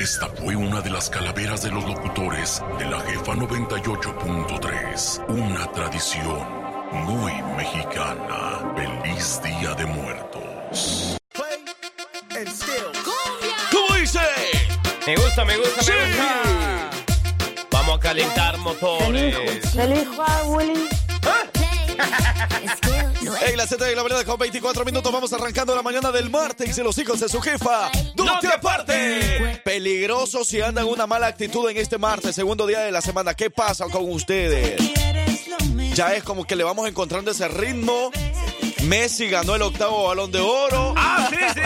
Esta fue una de las calaveras de los locutores de la jefa 98.3. Una tradición muy mexicana. Feliz Día de Muertos. ¿Cómo dice? Me gusta, me gusta, Sí. me gusta. Vamos a calentar motores. Feliz Juan, Willy. Ey, la Z de la mañana con 24 minutos. Vamos arrancando la mañana del martes y los hijos de su jefa. ¡No te aparte! Peligroso si andan una mala actitud en este martes, segundo día de la semana. ¿Qué pasa con ustedes? Ya es como que le vamos encontrando ese ritmo. Messi ganó el octavo balón de oro. Ah, sí, sí.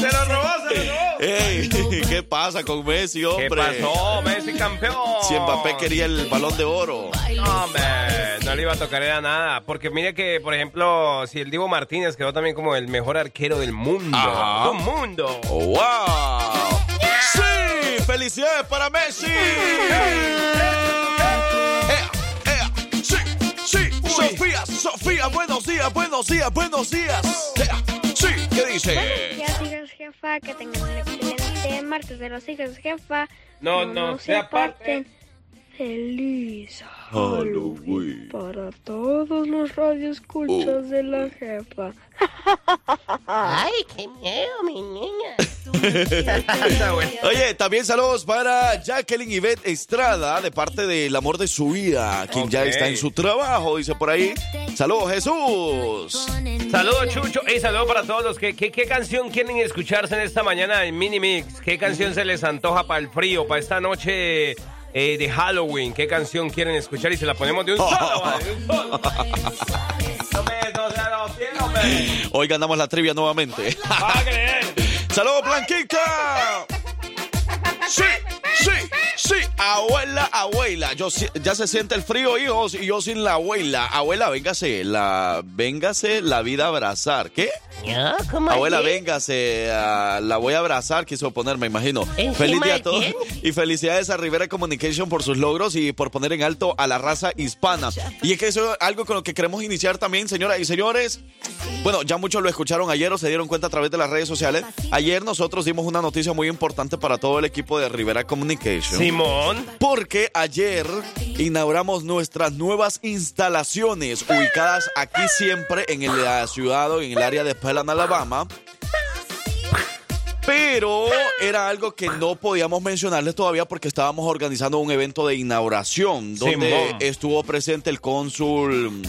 Se lo robó, se lo robó. Ey, ¿qué pasa con Messi, hombre? ¿Qué pasó? Messi campeón. Si Mbappé quería el balón de oro. No, hombre, no le iba a tocar era nada. Porque mire que, por ejemplo, si el Divo Martínez quedó también como el mejor arquero del mundo. Ajá. ¡Del mundo! ¡Wow! ¡Sí! ¡Felicidades para Messi! ¡Ea! ¡Ea! ¡Sí! ¡Sí! ¡Sofía! ¡Sofía! ¡Buenos días! ¡Buenos días! ¡Buenos días! ¡Ea! ¡Sí! ¿Qué dice? Buenos días, hijos jefa, que tengan un excelente martes de los hijos jefa. No, no, sea parte. Feliz Halloween. para todos los radioescuchas de la jefa. Ay, qué miedo, mi niña. Oye, también saludos para Jacqueline Yvette Estrada, de parte del amor de su vida, quien ya está en su trabajo, dice por ahí. Saludos, Jesús. Saludos, Chucho. Y saludos para todos los que. ¿qué, ¿Qué canción quieren escucharse en esta mañana en Mini Mix? ¿Qué canción se les antoja para el frío, para esta noche eh, de Halloween? ¿Qué canción quieren escuchar? Y se la ponemos de un solo, vale, de un solo. Hoy ganamos la trivia nuevamente. ¡Saludos, Blanquita! Sí, abuela, abuela. Yo, si- ya se siente el frío, hijos, y yo sin la abuela. Abuela, véngase, la, véngase la vida a abrazar. ¿Qué? ¿Ya? ¿Cómo Abuela, así? véngase, la voy a abrazar, quiso poner, me imagino. ¿Encima Feliz día a todos. Y felicidades a Rivera Communication por sus logros y por poner en alto a la raza hispana. Y es que eso es algo con lo que queremos iniciar también, señoras y señores. Bueno, ya muchos lo escucharon ayer o se dieron cuenta a través de las redes sociales. Ayer nosotros dimos una noticia muy importante para todo el equipo de Rivera Communication. Simón. Porque ayer inauguramos nuestras nuevas instalaciones ubicadas aquí siempre en la ciudad o en el área de Pelan, Alabama. Pero era algo que no podíamos mencionarles todavía porque estábamos organizando un evento de inauguración donde Simón. estuvo presente el cónsul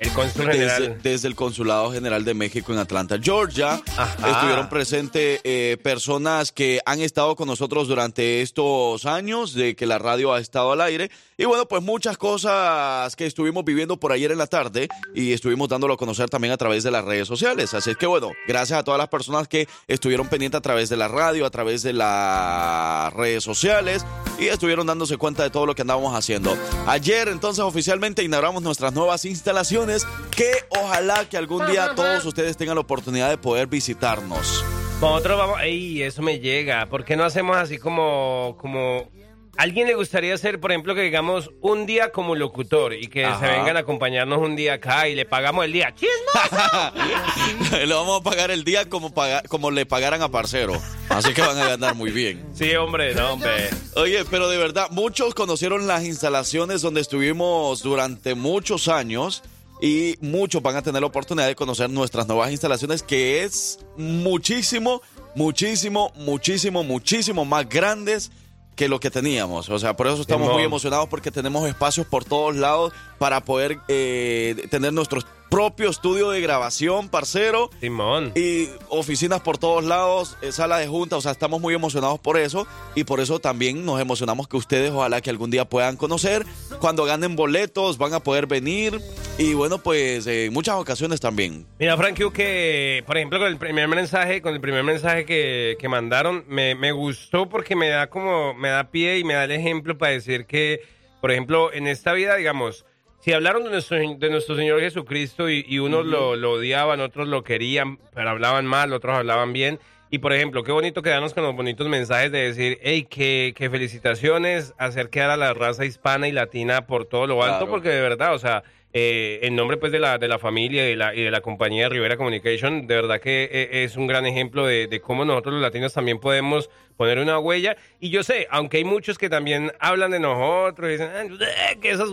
El cónsul desde, general. desde el Consulado General de México en Atlanta, Georgia. Ajá. Estuvieron presentes eh, personas que han estado con nosotros durante estos años de que la radio ha estado al aire. Y bueno, pues muchas cosas que estuvimos viviendo por ayer en la tarde y estuvimos dándolo a conocer también a través de las redes sociales. Así es que bueno, gracias a todas las personas que estuvieron pendientes a través de la radio, a través de las redes sociales y estuvieron dándose cuenta de todo lo que andábamos haciendo. Ayer entonces oficialmente inauguramos nuestras nuevas instalaciones que ojalá que algún día todos ustedes tengan la oportunidad de poder visitarnos. Nosotros vamos. ¡Ey! Eso me llega. ¿Por qué no hacemos así como. como ¿Alguien le gustaría hacer, por ejemplo, que digamos un día como locutor y que Ajá. se vengan a acompañarnos un día acá y le pagamos el día? ¡Chismo! le vamos a pagar el día como, paga- como le pagaran a Parcero. Así que van a ganar muy bien. Sí, hombre, no, hombre. Oye, pero de verdad, muchos conocieron las instalaciones donde estuvimos durante muchos años y muchos van a tener la oportunidad de conocer nuestras nuevas instalaciones, que es muchísimo, muchísimo, muchísimo, muchísimo más grandes que lo que teníamos. O sea, por eso estamos muy emocionados porque tenemos espacios por todos lados para poder eh, tener nuestro propio estudio de grabación, parcero. Simón. Y oficinas por todos lados, eh, sala de junta, o sea, estamos muy emocionados por eso y por eso también nos emocionamos que ustedes ojalá que algún día puedan conocer. Cuando ganen boletos van a poder venir y bueno, pues eh, en muchas ocasiones también. Mira, Frank, que por ejemplo con el primer mensaje, con el primer mensaje que, que mandaron, me, me gustó porque me da como, me da pie y me da el ejemplo para decir que, por ejemplo, en esta vida, digamos, si hablaron de nuestro, de nuestro Señor Jesucristo y, y unos lo, lo odiaban, otros lo querían, pero hablaban mal, otros hablaban bien. Y por ejemplo, qué bonito quedarnos con los bonitos mensajes de decir, hey, que, que felicitaciones, hacer quedar a la raza hispana y latina por todo lo alto, Claro. porque de verdad, o sea, eh, en nombre pues de la, de la familia y de la, y de la compañía Rivera Communication, de verdad que eh, es un gran ejemplo de, de cómo nosotros los latinos también podemos poner una huella. Y yo sé, aunque hay muchos que también hablan de nosotros y dicen "Ah, que esos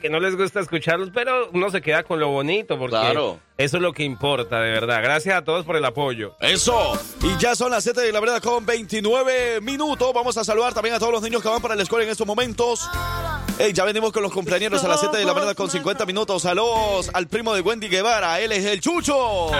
que no les gusta escucharlos, pero uno se queda con lo bonito porque Claro. eso es lo que importa, de verdad. Gracias a todos por el apoyo. Eso. Y ya son las 7 de la verdad con 29 minutos. Vamos a saludar también a todos los niños que van para la escuela en estos momentos. Ey, ya venimos con los cumpleaños a las 7 de la verdad con 50 minutos. Saludos al primo de Wendy Guevara. Él es el Chucho.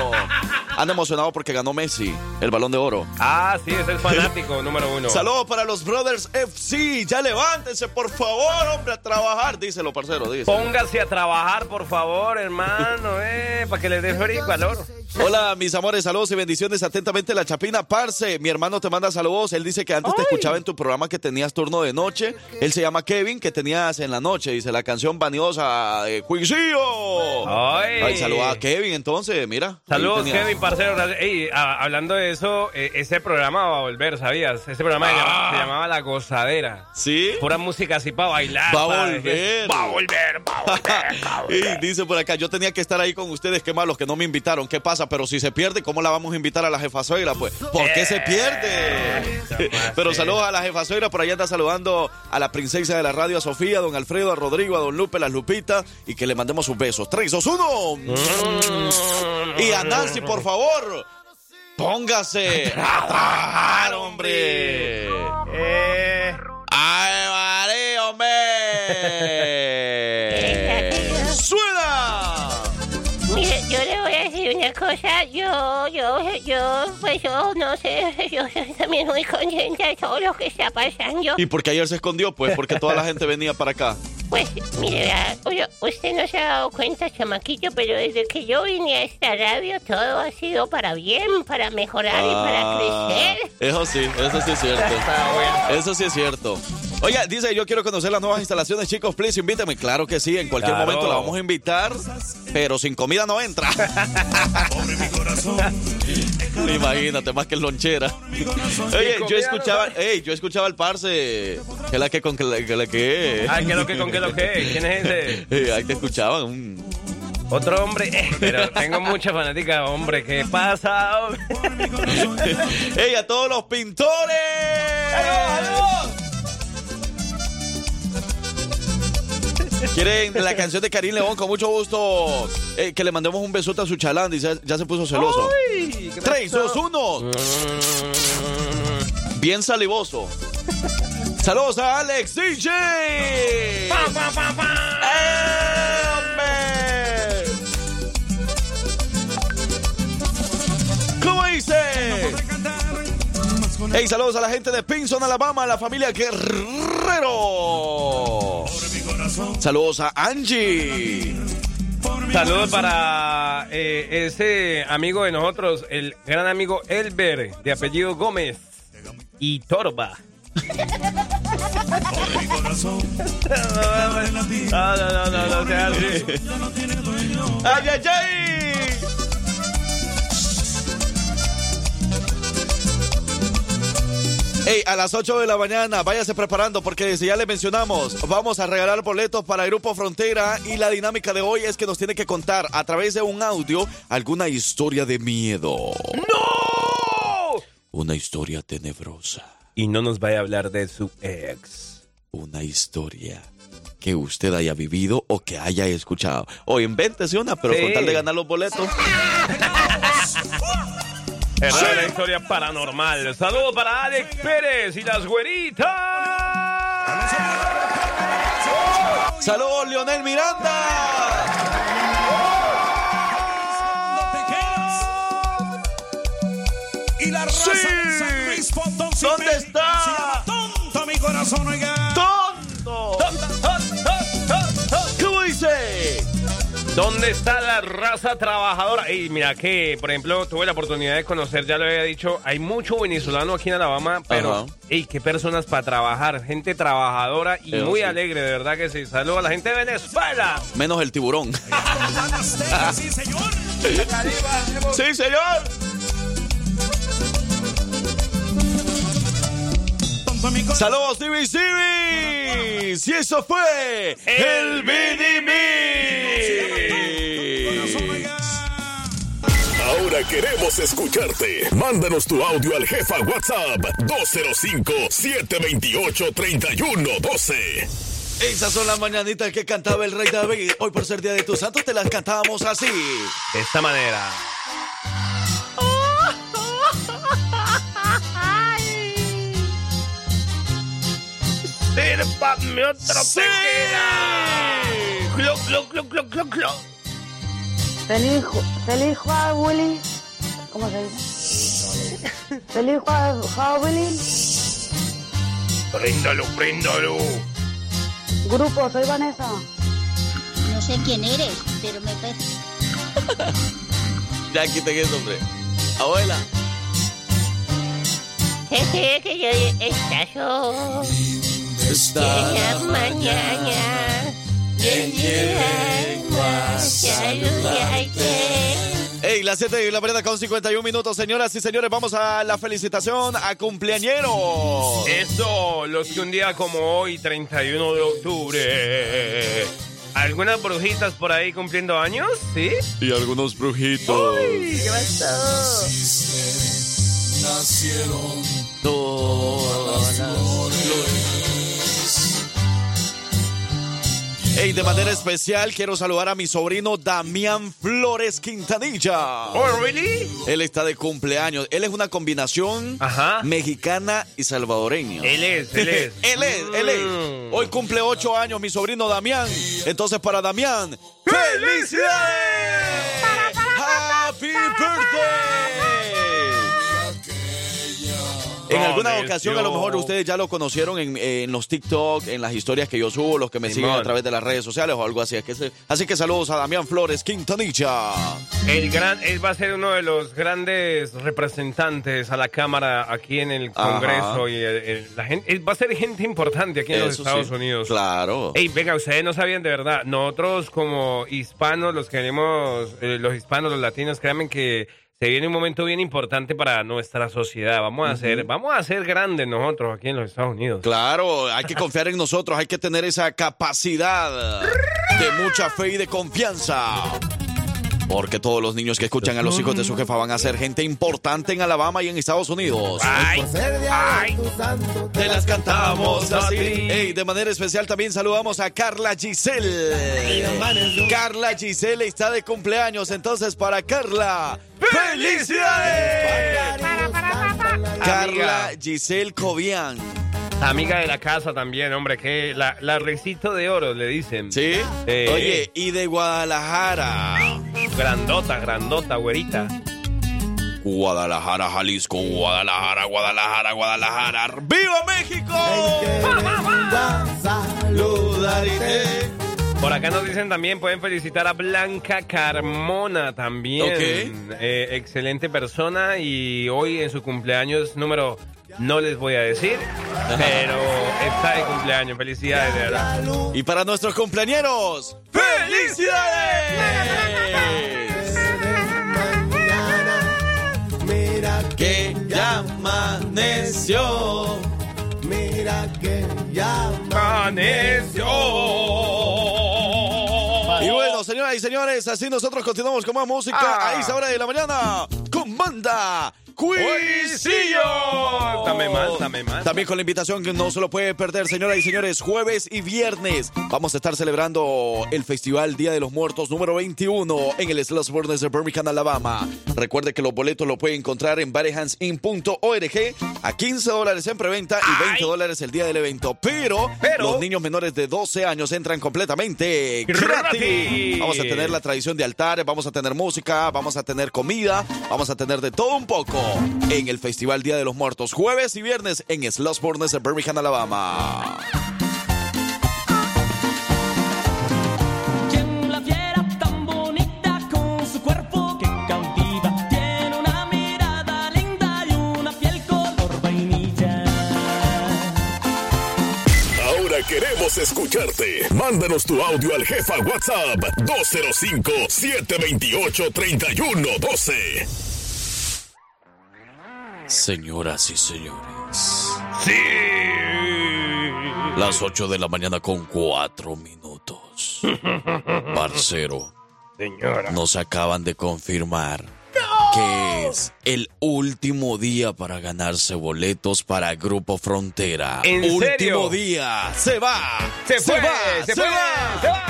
Anda emocionado porque ganó Messi el balón de oro. Ah, sí, es el fanático número uno. Saludos para los Brothers FC. Ya levántense, por favor, hombre, a trabajar. Díselo, parcero, díselo. Póngase a trabajar, por favor, hermano, eh, para que le dé frío y calor. Hola, mis amores, saludos y bendiciones. Atentamente, la Chapina Parce. Mi hermano te manda saludos. Él dice que antes te escuchaba en tu programa que tenías turno de noche. Él se llama Kevin, que tenías en la noche. Dice la canción vaniosa de Cuisillo. Ay. Ay, saluda a Kevin, entonces, mira. Saludos. Kevin, parcero. A- hablando de eso, eh, ese programa va a volver, ¿sabías? Ese programa se, se llamaba La Gozadera. ¿Sí? Pura música así para bailar. Va a para- volver. Va a volver, va a volver, va a volver. Y dice por acá, yo tenía que estar ahí con ustedes, qué malos que no me invitaron, qué pasa, pero si se pierde, ¿cómo la vamos a invitar a la jefa suegra? Pues, ¿por qué se pierde? pero saludos a la jefa suegra, por allá anda saludando a la princesa de la radio, a Sofía, a don Alfredo, a Rodrigo, a don Lupe, las Lupitas, y que le mandemos sus besos. 3, 2, 1. Y a Nancy, por favor, póngase a trabajar, hombre. Eh, ¡Ay, María, hombre! ¡Suena! Mire, yo le voy a decir una cosa. Yo, yo, yo, pues yo no sé. Yo soy también muy consciente de todo lo que está pasando. ¿Y por qué ayer se escondió? Pues porque toda la gente venía para acá. Pues, mire, oye, usted no se ha dado cuenta, chamaquillo, pero desde que yo vine a esta radio, todo ha sido para bien, para mejorar y para Ah, crecer. Eso sí, eso sí es cierto. Eso sí es cierto. Oiga, dice, yo quiero conocer las nuevas instalaciones, chicos, please, invítame. Claro que sí, en cualquier Claro. momento la vamos a invitar, pero sin comida no entra. Imagínate, más que lonchera. Oye, yo escuchaba, no ey, yo escuchaba al parce, que la que con que la que, que Ay, ¿qué lo que, con qué lo que? ¿Quién es ese? Eh, ahí te escuchaban. un- Otro hombre. Eh, pero tengo mucha fanática, hombre. ¿Qué pasa? ¡Ey, a todos los pintores! ¿Quieren la canción de Karim León? Con mucho gusto. eh, que le mandemos un besote a su chalán. Dice, ya se puso celoso. Ay, ¿qué 3, pasó? 2, 1. Bien salivoso. Saludos a Alex DJ. ¡Eh, hombre! ¿Cómo dice? Hey, saludos a la gente de Pinson, Alabama, a la familia Guerrero. Saludos a Angie. Saludos para eh, ese amigo de nosotros, el gran amigo Elber, de apellido Gómez y Torba. No, no, no, no, no sea así. ¡Ay, ay, ay! Hey, a las 8 de la mañana, váyase preparando porque si ya le mencionamos, vamos a regalar boletos para el Grupo Frontera y la dinámica de hoy es que nos tiene que contar a través de un audio alguna historia de miedo. ¡No! Una historia tenebrosa. Y no nos vaya a hablar de su ex. Una historia que usted haya vivido o que haya escuchado. O invéntese una, pero Sí. con tal de ganar los boletos. Es una historia paranormal. Saludos para Alex Pérez y las güeritas. ¡Saludos, Leonel Miranda! Y la raza Sí. de San Luis Potosí ¿Dónde me- está? Se llama tonto mi corazón, oiga. ¿Dónde está la raza trabajadora? Y mira que, por ejemplo, tuve la oportunidad de conocer, ya lo había dicho, hay mucho venezolano aquí en Alabama, pero, Ajá. ey, qué personas para trabajar, gente trabajadora y Eso muy sí. alegre, de verdad que sí. Saludos a la gente de Venezuela. Menos el tiburón. Sí, señor. ¡Sí, señor! Saludos, Divi Divis. Y eso fue el oiga. Ahora queremos escucharte. Mándanos tu audio al jefa WhatsApp 205-728-3112. Esas son las mañanitas que cantaba el rey David. Hoy por ser Día de tus Santos te las cantábamos así. De esta manera. Sírvame otro ¡Sí! tequila. Clo, clo, clo, clo, clo, clo. Feliz, feliz Halloween. ¿Cómo se dice? Feliz Hua- Halloween. Préndalo, préndalo. Grupo, soy Vanessa. No sé quién eres, pero me parece. Ya quiten eso, hombre. Abuela. Jeje, que yo estación la mañana. Vengo a saludarte. Ey, las 7 de la mañana con 51 minutos, señoras y señores. Vamos a la felicitación a cumpleañeros. Eso, los que un día como hoy, 31 de octubre. ¿Algunas brujitas por ahí cumpliendo años? ¿Sí? Y algunos brujitos. ¿Qué pasó? Todas las Ey, de manera especial quiero saludar a mi sobrino Damián Flores Quintanilla. Oh, really? Él está de cumpleaños. Él es una combinación Ajá. mexicana y salvadoreña. Él es, él es. él es, él es. Mm. Hoy cumple ocho años mi sobrino Damián. Entonces para Damián, ¡felicidades! ¡Happy birthday! En alguna ocasión, a lo mejor ustedes ya lo conocieron en, en los TikTok, en las historias que yo subo, los que me siguen a través de las redes sociales o algo así. Así que, se- así que saludos a Damián Flores Quintanilla. El gran, él va a ser uno de los grandes representantes a la Cámara aquí en el Ajá. Congreso y el- el- la gente, él va a ser gente importante aquí en los Estados sí. Unidos. Claro. Ey, venga, ustedes no sabían de verdad. Nosotros como hispanos, los que venimos, eh, los hispanos, los latinos, créanme que se viene un momento bien importante para nuestra sociedad. Vamos a ser, vamos a ser grandes nosotros aquí en los Estados Unidos. Claro, hay que confiar en nosotros, hay que tener esa capacidad de mucha fe y de confianza. Porque todos los niños que escuchan a los hijos de su jefa van a ser gente importante en Alabama y en Estados Unidos. Ay, ay, Te las cantamos así. Ey, de manera especial también saludamos a Carla Giselle. Carla Giselle está de cumpleaños, entonces para Carla, ¡felicidades! Carla Giselle Cobian. Amiga de la casa también, hombre, que la, la recito de oro le dicen. ¿Sí? Eh. Oye, y de Guadalajara. Grandota, grandota, güerita. Guadalajara, Jalisco, Guadalajara, Guadalajara, Guadalajara. ¡Viva México! Por acá nos dicen también, pueden felicitar a Blanca Carmona también. Ok. Eh, excelente persona y hoy en su cumpleaños número, no les voy a decir, pero está de cumpleaños. Felicidades, de verdad. Y para nuestros cumpleañeros, ¡felicidades! Mira Que ya amaneció. mira que ya Amaneció. Y bueno, señoras y señores, así nosotros continuamos con más música Ah. a esa hora de la mañana con banda Cuisillo. Dame más, dame más. También con la invitación que no se lo puede perder, señoras y señores, jueves y viernes vamos a estar celebrando el Festival Día de los Muertos número 21 en el Sloss Burners de Birmingham, Alabama. Recuerde que los boletos lo puede encontrar en barehandsin.org a 15 dólares en preventa y 20 Ay. dólares el día del evento. Pero, Pero- los niños menores de 12 años entran completamente gratis. Gratis. Vamos a tener la tradición de altares, vamos a tener música, vamos a tener comida, vamos a tener de todo un poco en el Festival Día de los Muertos, jueves y viernes en Sloss Burners de Birmingham, Alabama. Ahora queremos escucharte. Mándanos tu audio al jefa WhatsApp 205-728-3112. Señoras y señores, Sí. Las 8 de la mañana con 4 minutos. Parcero, Señora. nos acaban de confirmar que es el último día para ganarse boletos para Grupo Frontera. ¿En último serio? día. Se va. Se fue, va. se se fue, va. se va.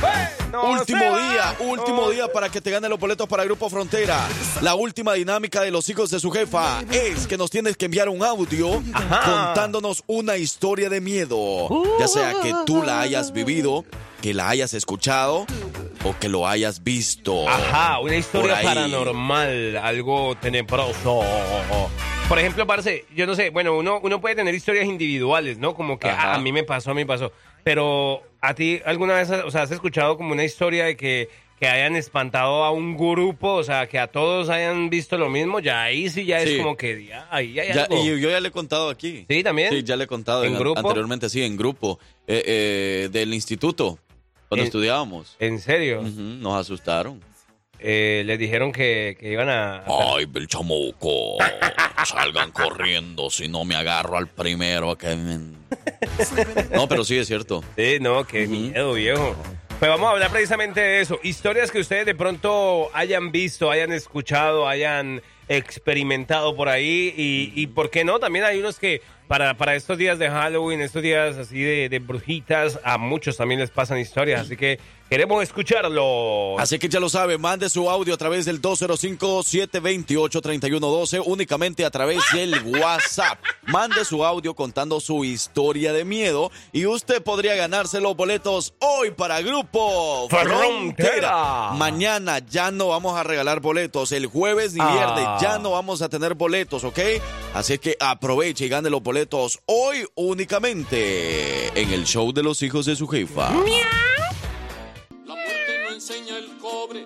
Fue. No, último día, último No. día para que te ganen los boletos para Grupo Frontera. La última dinámica de los hijos de su jefa es que nos tienes que enviar un audio Ajá. contándonos una historia de miedo. Ya sea que tú la hayas vivido, que la hayas escuchado o que lo hayas visto. Ajá, una historia paranormal, algo tenebroso. Por ejemplo, parce, yo no sé, bueno, uno, uno puede tener historias individuales, ¿no? Como que ah, a mí me pasó, a mí me pasó. Pero a ti alguna vez, o sea, has escuchado como una historia de que, que hayan espantado a un grupo, o sea, que a todos hayan visto lo mismo, ya ahí sí ya Sí. es como que ya, ahí hay Ya- algo. y yo ya le he contado aquí. Sí, también. Sí, ya le he contado ¿En en- grupo? anteriormente, sí, en grupo. Eh, eh, del instituto, cuando En- estudiábamos. ¿En serio? Nos asustaron. Eh, les dijeron que, que iban a... Ay, el chamuco. Salgan corriendo si no me agarro al primero que No, pero sí es cierto. Sí, no, qué miedo, viejo. Pues vamos a hablar precisamente de eso. Historias que ustedes de pronto hayan visto, hayan escuchado, hayan experimentado por ahí. Y, y por qué no, también hay unos que para, para estos días de Halloween, estos días así de, de brujitas, a muchos también les pasan historias. Así que queremos escucharlo. Así que ya lo sabe, mande su audio a través del 205-728-3112, únicamente a través del WhatsApp. Mande su audio contando su historia de miedo y usted podría ganarse los boletos hoy para Grupo Frontera. Frontera. Mañana ya no vamos a regalar boletos, el jueves ni Ah. viernes ya no vamos a tener boletos, ¿ok? Así que aproveche y gane los boletos hoy únicamente en el show de los hijos de su jefa. La muerte no enseña el cobre,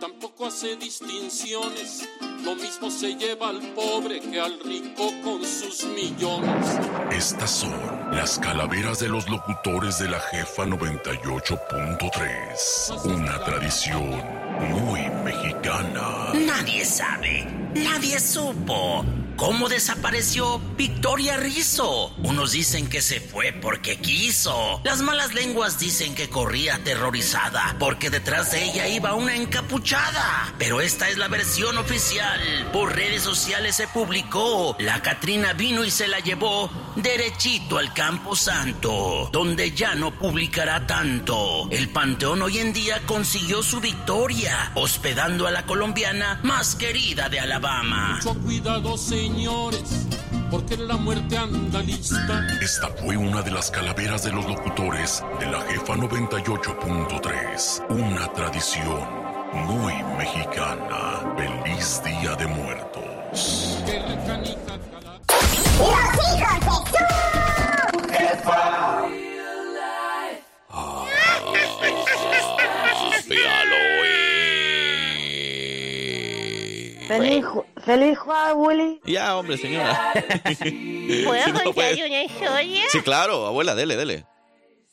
tampoco hace distinciones. Lo mismo se lleva al pobre que al rico con sus millones. Estas son las calaveras de los locutores de la jefa 98.3. Una tradición muy mexicana. Nadie sabe, nadie supo cómo desapareció Victoria Rizzo. Unos dicen que se fue porque quiso. Las malas lenguas dicen que corría aterrorizada porque detrás de ella iba una encapuchada. Pero esta es la versión oficial. Por redes sociales se publicó. La Catrina vino y se la llevó derechito al Campo Santo, donde ya no publicará tanto. El Panteón hoy en día consiguió su victoria, hospedando a la colombiana más querida de Alabama. Señores, porque la muerte anda lista. Esta fue una de las calaveras de los locutores de la jefa 98.3. Una tradición muy mexicana. Feliz Día de Muertos. Que la canica cala- Happy Halloween. Feliz, feliz Halloween. Ya, hombre, señora. ¿Puedo no contar puede. una historia? Sí, claro, abuela, dele, dele.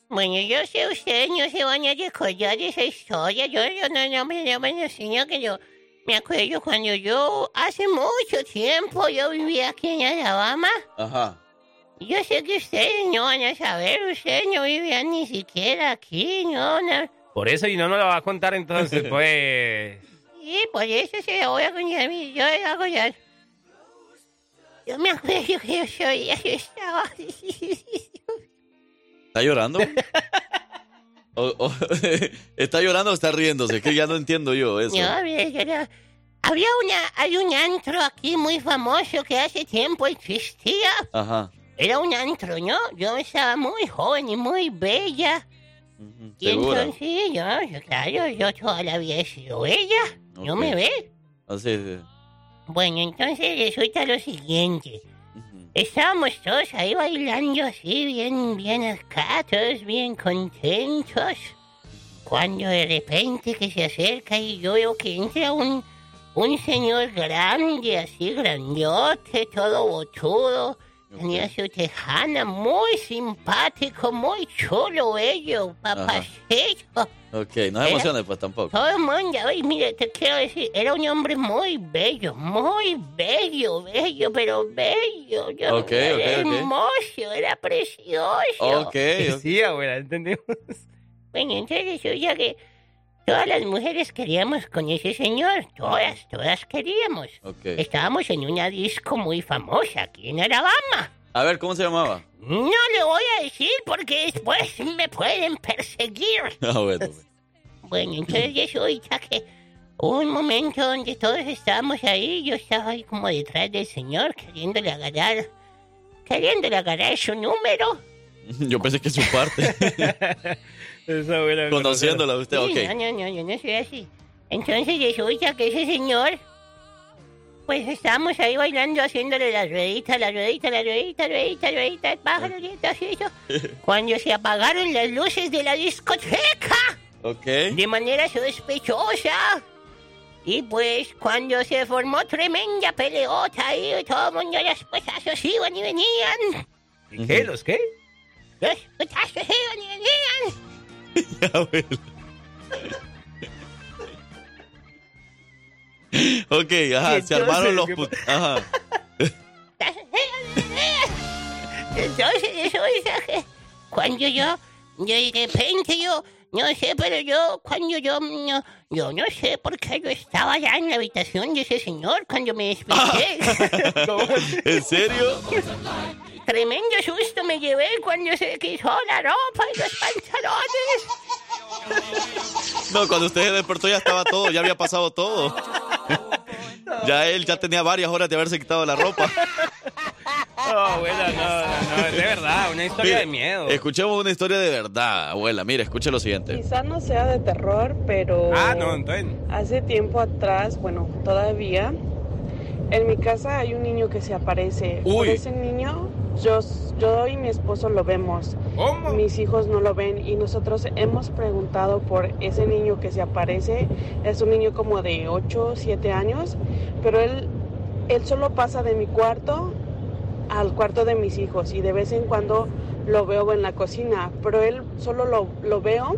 Bueno, yo sé ustedes no se van a recordar de esa historia. Yo, yo no, no, me, no me enseño que yo me acuerdo cuando yo, hace mucho tiempo, yo vivía aquí en Alabama. Ajá. Yo sé que ustedes no van a saber, ustedes no vivían ni siquiera aquí, no, no. Por eso y no nos la va a contar entonces, pues... Sí, por eso se lo voy a contar a mí, yo le voy a contar. Yo me acuerdo que yo soy, yo estaba... ¿Está llorando? O- o- ¿Está llorando o está riéndose? Que ya no entiendo yo eso. No, yo no- Había una, hay un antro aquí muy famoso que hace tiempo existía. Ajá. Era un antro, ¿no? Yo estaba muy joven y muy bella. Y ¿Segura? entonces, yo, claro, yo toda la vida he sido bella. ¿No me ves? Así es. Bueno, entonces resulta lo siguiente. Estábamos todos ahí bailando así, bien, bien acá, todos bien contentos. Cuando de repente que se acerca y yo veo que entra un, un señor grande, así grandote, todo botudo, Tenía su tejana, muy simpático, muy chulo ello, papacito. Ok, no se emociones pues tampoco. Todo el mundo, oye, mire, te quiero decir, era un hombre muy bello, muy bello, bello, pero bello. Yo, Ok, ok, era ok. hermoso, era precioso. Ok, ok. Sí, abuela, entendimos. Bueno, entonces resulta que todas las mujeres queríamos con ese señor, todas, todas queríamos. ok. Estábamos en una disco muy famosa aquí en Alabama. A ver, ¿cómo se llamaba? No le voy a decir porque después me pueden perseguir. Ah, bueno. Bueno, entonces resulta que hubo un momento donde todos estábamos ahí, yo estaba ahí como detrás del señor, queriéndole agarrar, queriéndole agarrar su número. Yo pensé que su parte. Esa abuela. Conociéndola a usted, Sí, ok. No, no, no, yo no soy así. Entonces resulta que ese señor, pues estábamos ahí bailando, haciéndole la ruedita, la ruedita, la ruedita, ruedita, ruedita, el pájaro, así, eso. Cuando se apagaron las luces de la discoteca. Ok. de manera sospechosa. Y pues cuando se formó tremenda peleota ahí, todo el mundo los putazos iban y venían. ¿Y qué? ¿Los qué? Los putazos iban y venían. Abuela. Ok, ajá, se armaron los put... Ajá. Entonces resulta que cuando yo, yo de repente yo, no sé, pero yo, cuando yo, no, yo no sé por qué yo estaba allá en la habitación de ese señor cuando me desperté. ¿En serio? Tremendo susto me llevé cuando se quitó la ropa y los pantalones. No, cuando usted se despertó ya estaba todo, ya había pasado todo. Ya él ya tenía varias horas de haberse quitado la ropa. No, abuela, no, no, no, es de verdad, una historia Mire, de miedo. Escuchemos una historia de verdad, abuela. Mire, escuche lo siguiente. Quizá no sea de terror, pero Ah, no, entonces. hace tiempo atrás, bueno, todavía, en mi casa hay un niño que se aparece. Por Uy. ese niño, yo, yo y mi esposo lo vemos. ¿Cómo? Mis hijos no lo ven y nosotros hemos preguntado por ese niño que se aparece. Es un niño como de 8, 7 años, pero él, él solo pasa de mi cuarto al cuarto de mis hijos y de vez en cuando lo veo en la cocina, pero él solo lo, lo veo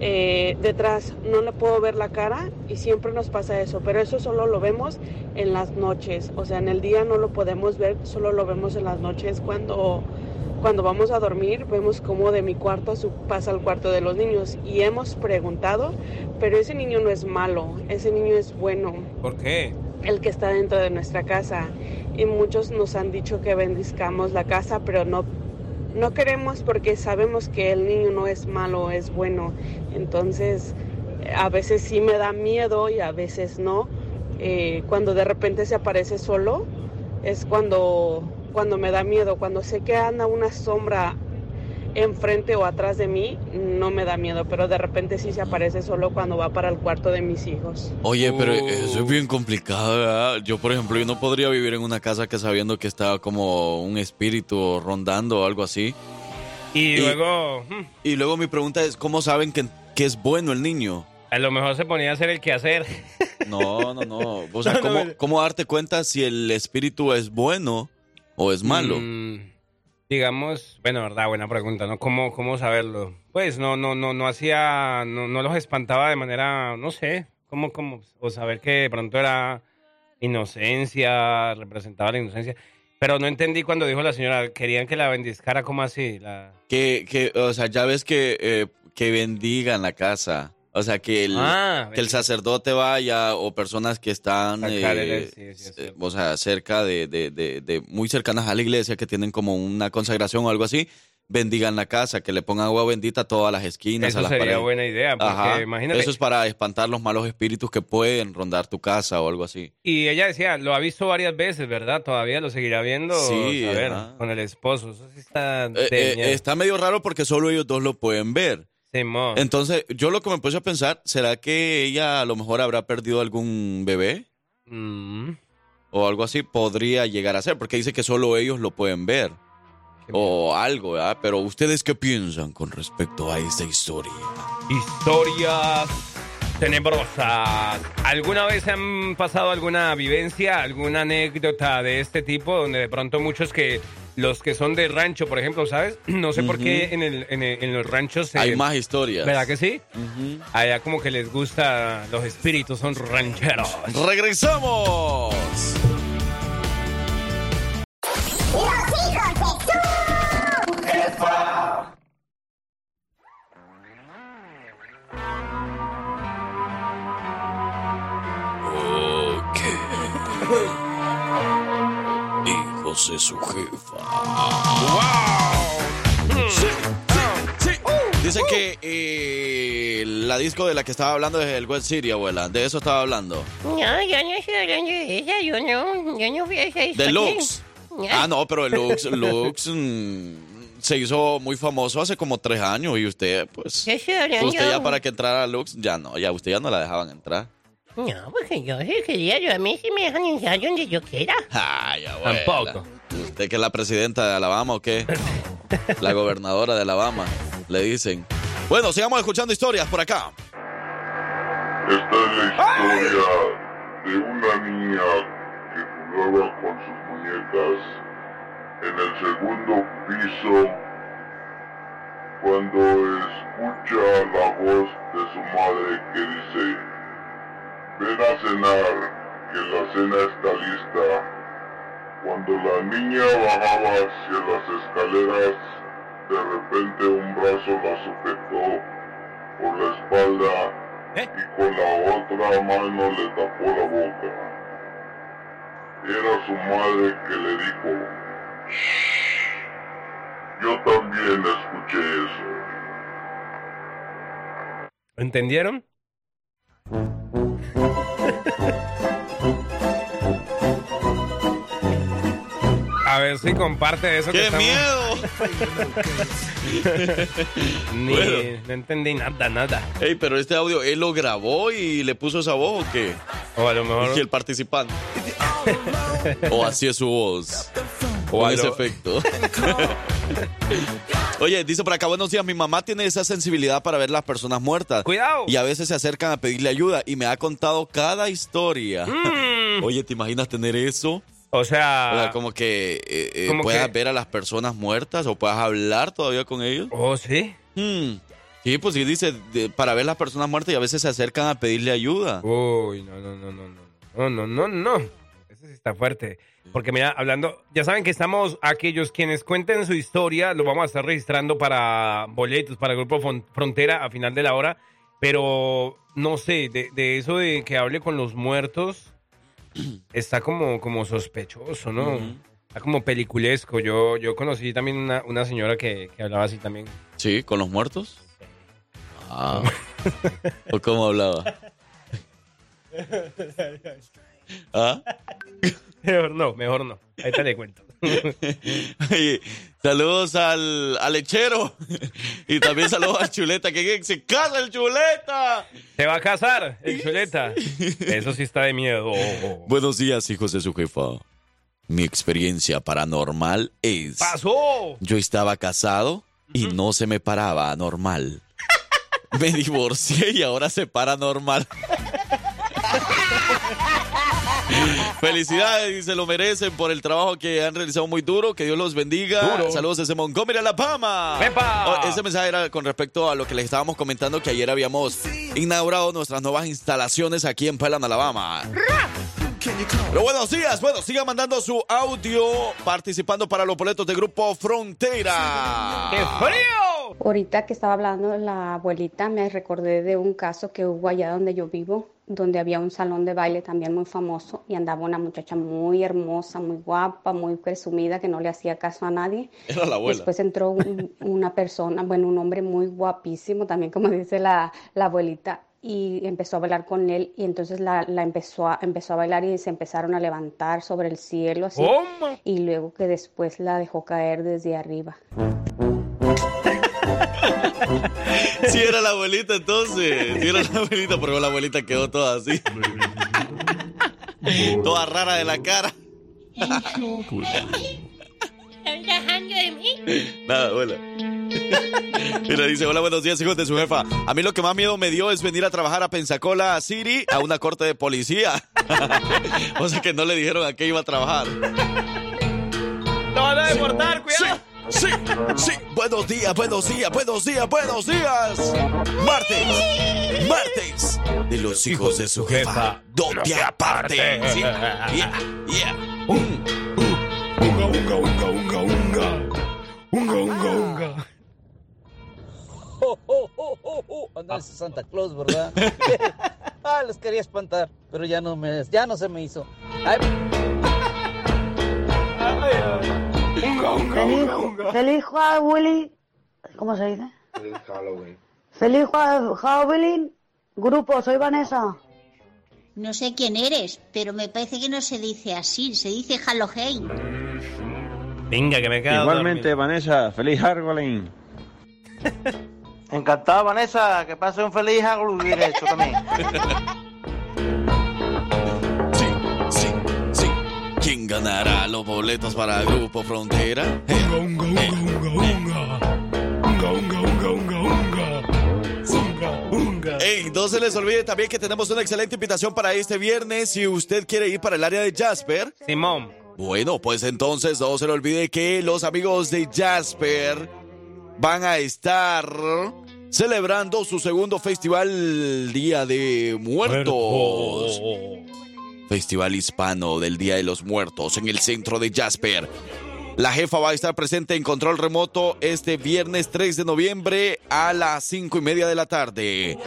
eh, detrás, no le puedo ver la cara y siempre nos pasa eso, pero eso solo lo vemos en las noches, o sea, en el día no lo podemos ver, solo lo vemos en las noches cuando, cuando vamos a dormir, vemos como de mi cuarto su- pasa al cuarto de los niños y hemos preguntado, pero ese niño no es malo, ese niño es bueno ¿Por qué? el que está dentro de nuestra casa. Y muchos nos han dicho que bendizcamos la casa, pero no, no queremos porque sabemos que el niño no es malo, es bueno. Entonces, a veces sí me da miedo y a veces no. Eh, cuando de repente se aparece solo, es cuando, cuando me da miedo. Cuando sé que anda una sombra enfrente o atrás de mí, no me da miedo, pero de repente sí se aparece solo cuando va para el cuarto de mis hijos. Oye, pero eso es bien complicado, ¿verdad? Yo, por ejemplo, yo no podría vivir en una casa que sabiendo que está como un espíritu rondando o algo así. Y, luego, Y luego mi pregunta es, ¿cómo saben que, que es bueno el niño? a lo mejor se ponía a hacer el quehacer. No, no, no. O sea, No, no, ¿cómo, cómo darte cuenta si el espíritu es bueno o es malo? Mm, digamos, bueno, verdad, buena pregunta, ¿no? ¿Cómo, cómo saberlo? Pues no, no, no, no hacía, no, no los espantaba de manera, no sé, cómo, cómo, o saber que de pronto era inocencia, representaba la inocencia. Pero no entendí cuando dijo la señora, querían que la bendizcara, ¿cómo así? La... Que, que, o sea, ya ves que, eh, que bendigan la casa. O sea, que el, Ah, que el sacerdote vaya o personas que están, el- eh, sí, sí, es eh, o sea, cerca de, de, de, de- muy cercanas a la iglesia, que tienen como una consagración o algo así, bendigan la casa, que le pongan agua bendita a todas las esquinas, Eso a las sería paredes. buena idea, porque Ajá. imagínate. Eso es para espantar los malos espíritus que pueden rondar tu casa o algo así. Y ella decía, lo ha visto varias veces, ¿verdad? Todavía lo seguirá viendo. Sí, a ver, con el esposo. Eso sí está. Eh, eh, está medio raro porque solo ellos dos lo pueden ver. Entonces, yo lo que me puse a pensar, ¿será que ella a lo mejor habrá perdido algún bebé? Mm. O algo así podría llegar a ser, porque dice que solo ellos lo pueden ver. O algo, ¿verdad? Pero ¿ustedes qué piensan con respecto a esta historia? Historias tenebrosas. ¿Alguna vez han pasado alguna vivencia, alguna anécdota de este tipo donde de pronto muchos que los que son de rancho, por ejemplo, ¿sabes? No sé por qué en, el, en, el- en los ranchos se- Hay más historias. ¿Verdad que sí? Allá como que les gusta los espíritus, son rancheros. ¡Regresamos! Hijos de su jefa. Sí, sí, sí. Dicen que eh, la disco de la que estaba hablando es el West City, abuela. De eso estaba hablando. No, yo no estoy hablando de esa, yo no, yo no fui a esa De discoteca. Lux. Ah, no, pero el Lux, Lux mm, se hizo muy famoso hace como tres años y usted, pues. Usted ya para que entrara a Lux, ya no, ya usted ya no la dejaban entrar. No, porque yo sí quería, yo a mí sí me dejan entrar donde yo quiera. Ay, abuela. Tampoco. ¿Usted que es la presidenta de Alabama o qué? La gobernadora de Alabama, le dicen. Bueno, sigamos escuchando historias por acá. Esta es la historia de una niña que jugaba con sus muñecas en el segundo piso cuando escucha la voz de su madre que dice, ven a cenar, que la cena está lista. Cuando la niña bajaba hacia las escaleras, de repente un brazo la sujetó por la espalda y con la otra mano le tapó la boca. Era su madre que le dijo, "Shh". yo también escuché eso. ¿Entendieron? A ver si comparte eso que ¡Qué miedo! Ni, Bueno. No entendí nada, nada. Ey, pero este audio, ¿él lo grabó y le puso esa voz o qué? O a lo mejor... Y el participante. o así es su voz. O Con a ese efecto. Oye, dice por acá, buenos días, mi mamá tiene esa sensibilidad para ver las personas muertas. Cuidado. Y a veces se acercan a pedirle ayuda y me ha contado cada historia. Mm. Oye, ¿te imaginas tener eso? O sea... O sea, como que eh, eh, Como puedas que- ver a las personas muertas o puedas hablar todavía con ellos. Oh, sí. Hmm. Sí, pues sí, dice, de- para ver las personas muertas y a veces se acercan a pedirle ayuda. Uy, no, no, no, no, no. No, no, no, no. Ese sí está fuerte. Porque mira, hablando, ya saben que estamos aquellos quienes cuenten su historia, lo vamos a estar registrando para boletos, para el Grupo Frontera a final de la hora. Pero no sé, de, de eso de que hable con los muertos, está como, como sospechoso, ¿no? Ujú. Está como peliculesco. Yo, yo conocí también una, una señora que, que hablaba así también. Sí, con los muertos. Ah. ¿O cómo hablaba? ¿Ah? Mejor no, mejor no. Ahí te le cuento. Oye, saludos al, al lechero. Y también saludos al chuleta. Que se casa el chuleta. ¿Se va a casar el chuleta? Eso sí está de miedo. Buenos días, hijos de su jefa. Mi experiencia paranormal es. ¡Pasó! Yo estaba casado y no se me paraba normal. Me divorcié y ahora se para normal. Felicidades y se lo merecen por el trabajo que han realizado muy duro. Que Dios los bendiga. Duro. Saludos desde Montgomery, Alabama. ¡Pepa! Oh, ese mensaje era con respecto a lo que les estábamos comentando que ayer habíamos inaugurado nuestras nuevas instalaciones aquí en Pelan, Alabama. Pero buenos días, bueno, sigan mandando su audio participando para los boletos de Grupo Frontera. ¡Qué frío! Ahorita que estaba hablando la abuelita, me recordé de un caso que hubo allá donde yo vivo, donde había un salón de baile también muy famoso y andaba una muchacha muy hermosa, muy guapa, muy presumida, que no le hacía caso a nadie. Era la abuela. Después entró un- una persona, bueno, un hombre muy guapísimo, también como dice la, la abuelita, y empezó a bailar con él y entonces la, la empezó, a, empezó a bailar y se empezaron a levantar sobre el cielo así. Y luego que después la dejó caer desde arriba. Sí era la abuelita entonces. Sí era la abuelita, pero la abuelita quedó toda así. toda rara de la cara. de mí? Nada, hola. Mira, dice, hola, buenos días, hijos de su jefa. A mí lo que más miedo me dio es venir a trabajar a Pensacola City a una corte de policía. o sea que no le dijeron a qué iba a trabajar. ¡No van a deportar, cuidado! Sí, sí. Buenos días, buenos días, buenos días, buenos días. Martes, martes de los hijos de su jefa. No te apartes. Sí, yeah, yeah. Unga, unga, unga, unga, unga. Unga, unga, unga. Oh, oh, oh, oh, oh. Santa Claus, ¿verdad? ah, los quería espantar, pero ya no me, ya no se me hizo. Ay, Feliz, feliz Halloween. ¿Cómo se dice? Feliz Halloween. Feliz Ha- Halloween. Grupo, soy Vanessa. No sé quién eres, pero me parece que no se dice así, se dice Halloween. Venga, que me quedado Igualmente, Vanessa, feliz Halloween. Encantado, Vanessa. Que pase un feliz Halloween hecho también. ganará los boletos para el Grupo Frontera? Eh, Unga, unga, unga, unga. Unga, unga, unga, unga, unga. Unga, unga. Ey, no se les olvide también que tenemos una excelente invitación para este viernes. Si usted quiere ir para el área de Jasper, Simón. bueno, pues entonces no se le olvide que los amigos de Jasper van a estar celebrando su segundo festival Día de Muertos. Festival Hispano del Día de los Muertos en el centro de Jasper. La jefa va a estar presente en control remoto este viernes 3 de noviembre a las 5 y media de la tarde.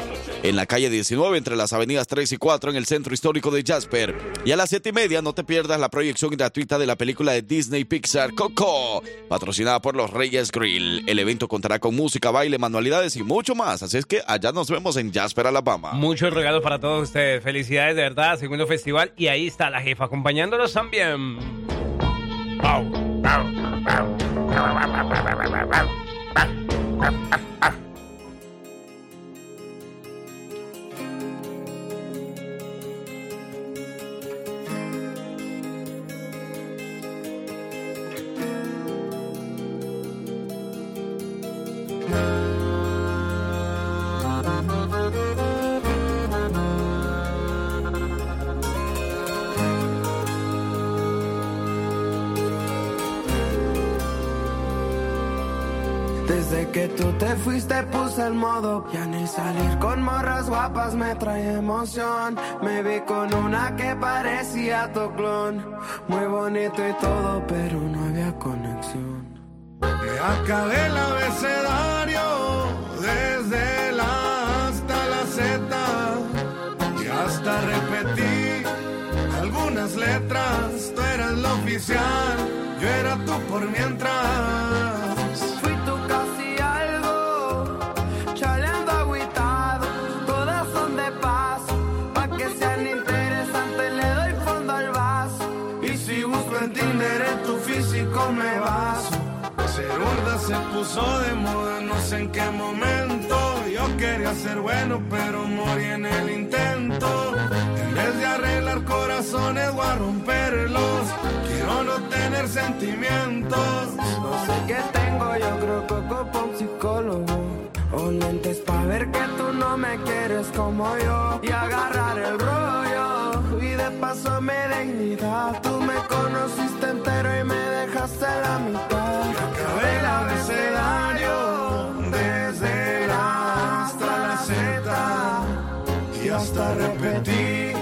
En la calle 19 entre las avenidas 3 y 4 en el centro histórico de Jasper. Y a las 7 y media no te pierdas la proyección gratuita de la película de Disney Pixar Coco, patrocinada por los Reyes Grill. El evento contará con música, baile, manualidades y mucho más. Así es que allá nos vemos en Jasper, Alabama. Muchos regalos para todos ustedes. Felicidades, de verdad. Segundo festival. Y ahí está la jefa acompañándolos también. Au, Bye. Desde que tú te fuiste puse el modo. Ya ni salir con morras guapas me trae emoción. Me vi con una que parecía tu clon Muy bonito y todo pero no había conexión. Me acabé el abecedario desde la hasta la Z. Y hasta repetí algunas letras. Tú eras la oficial, yo era tú por mientras. Ser se puso de moda, no sé en qué momento. Yo quería ser bueno, pero morí en el intento. En vez de arreglar corazones, voy a romperlos. Quiero no tener sentimientos. No sé qué tengo, yo creo que ocupo un psicólogo. O lentes pa' ver que tú no me quieres como yo. Y agarrar el rollo. Y de paso me dignidad. Tú me conociste entero y me dejaste la mitad. Acabé el abecedario desde la hasta la Z y hasta repetí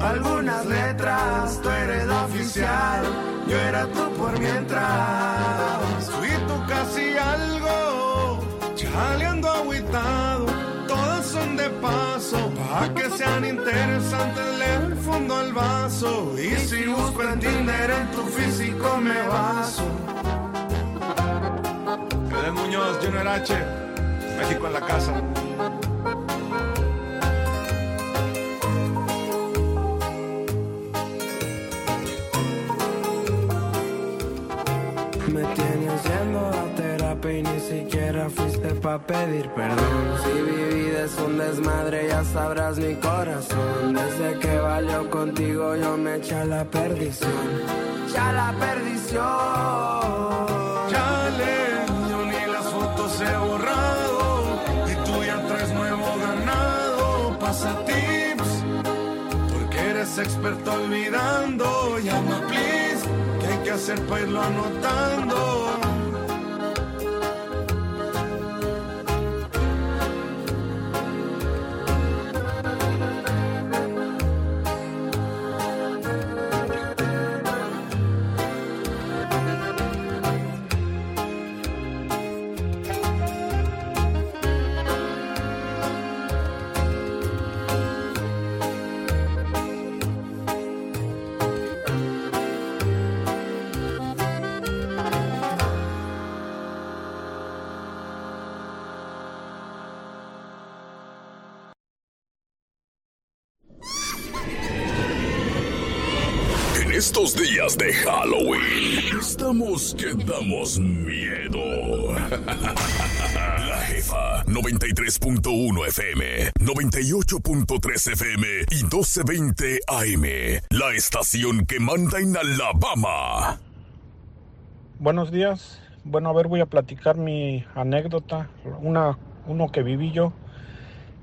Algunas letras, tú eres oficial. Yo era tú por mientras. Fui tú casi algo, chaleando agüitado. Todas son de paso, pa' que sean interesantes, le fondo al vaso. Y si busco en Tinder en tu físico me baso. Fede Muñoz, Junior H, México en la casa. Me tienes yendo a terapia y ni siquiera pa' pedir perdón. Si mi es un desmadre, ya sabrás mi corazón. Desde que valió contigo, yo me eché a la perdición. Ya la perdición. he borrado y tú ya traes nuevo ganado. Pasa tips, porque eres experto olvidando. Llama please, ¿qué hay que hacer para irlo anotando? Halloween, estamos que damos miedo. La jefa 93.1 FM, 98.3 FM y 1220 AM. La estación que manda en Alabama. Buenos días. Bueno, a ver, voy a platicar mi anécdota, una, uno que viví yo.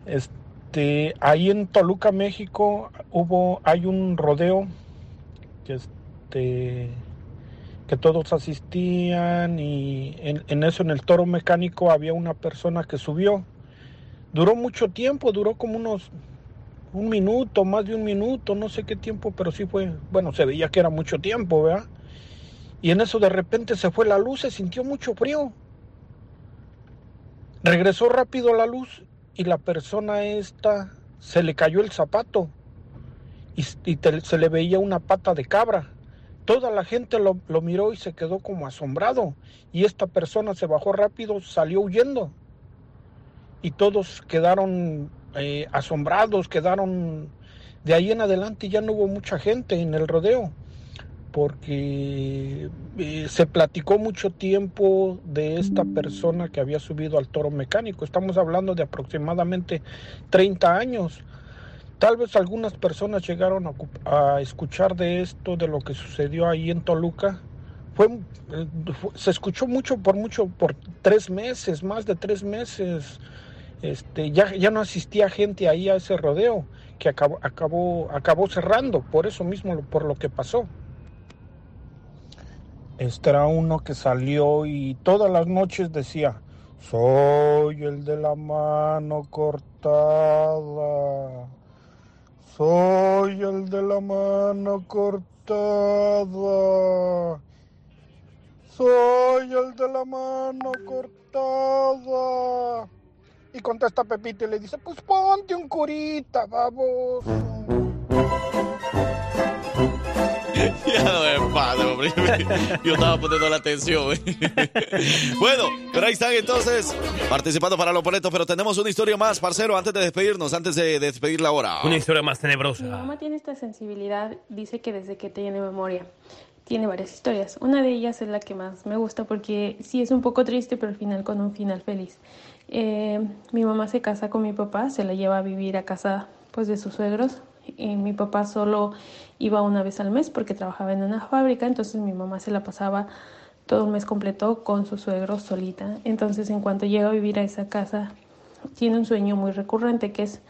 Este, ahí en Toluca, México, hubo, hay un rodeo que este, que todos asistían y en, eso en el toro mecánico había una persona que subió. Duró mucho tiempo, duró como unos un minuto, más de un minuto, no sé qué tiempo, pero sí fue, bueno, se veía que era mucho tiempo, ¿verdad? Y en eso de repente se fue la luz, se sintió mucho frío. Regresó rápido la luz y la persona esta se le cayó el zapato y, se le veía una pata de cabra. Toda la gente lo, miró y se quedó como asombrado. Y esta persona se bajó rápido, salió huyendo. Y todos quedaron eh, asombrados, quedaron... De ahí en adelante ya no hubo mucha gente en el rodeo porque eh, se platicó mucho tiempo de esta persona que había subido al toro mecánico. Estamos hablando de aproximadamente 30 años. Tal vez algunas personas llegaron a, escuchar de esto, de lo que sucedió ahí en Toluca. Fue, eh, fu- se escuchó mucho por mucho, por tres meses, más de tres meses. Este, ya, ya no asistía gente ahí a ese rodeo que acabó, acabó, acabó cerrando, por eso mismo, por lo que pasó. Este era uno que salió y todas las noches decía, soy el de la mano cortada, soy el de la mano cortada, soy el de la mano cortada. Y contesta Pepito y le dice, pues ponte un curita, vamos. Ya no hombre. Yo estaba poniendo la atención. bueno, pero ahí están entonces participando para los boletos, pero tenemos una historia más, parcero, antes de despedirnos, antes de despedir la hora. Una historia más Mi tenebrosa. mamá tiene esta sensibilidad, dice que desde que tiene memoria. Tiene varias historias. Una de ellas es la que más me gusta porque sí es un poco triste, pero al final con un final feliz. Eh, mi mamá se casa con mi papá, se la lleva a vivir a casa pues de sus suegros. Y mi papá solo iba una vez al mes porque trabajaba en una fábrica, entonces mi mamá se la pasaba todo un mes completo con su suegro solita. Entonces en cuanto llega a vivir a esa casa, tiene un sueño muy recurrente que es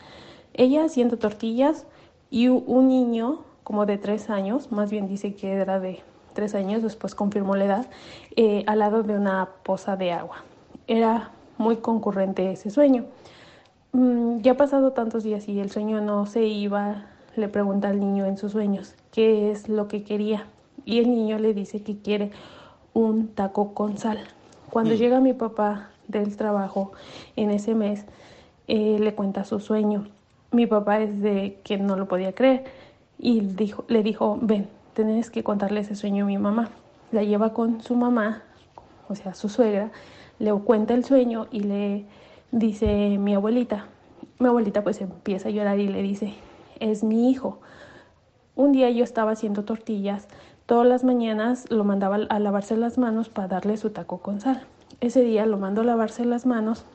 ella haciendo tortillas y un niño como de tres años, más bien dice que era de tres años, después confirmó la edad, eh, al lado de una poza de agua. Era muy concurrente ese sueño. Mm, ya ha pasado tantos días y el sueño no se iba, le pregunta al niño en sus sueños qué es lo que quería y el niño le dice que quiere un taco con sal. Cuando llega mi papá del trabajo en ese mes, eh, le cuenta su sueño. Mi papá es de que no lo podía creer y dijo, le dijo, ven, tenés que contarle ese sueño a mi mamá. La lleva con su mamá, o sea, su suegra, le cuenta el sueño y le dice mi abuelita. Mi abuelita pues empieza a llorar y le dice, es mi hijo. Un día yo estaba haciendo tortillas, todas las mañanas lo mandaba a lavarse las manos para darle su taco con sal. Ese día lo mandó a lavarse las manos,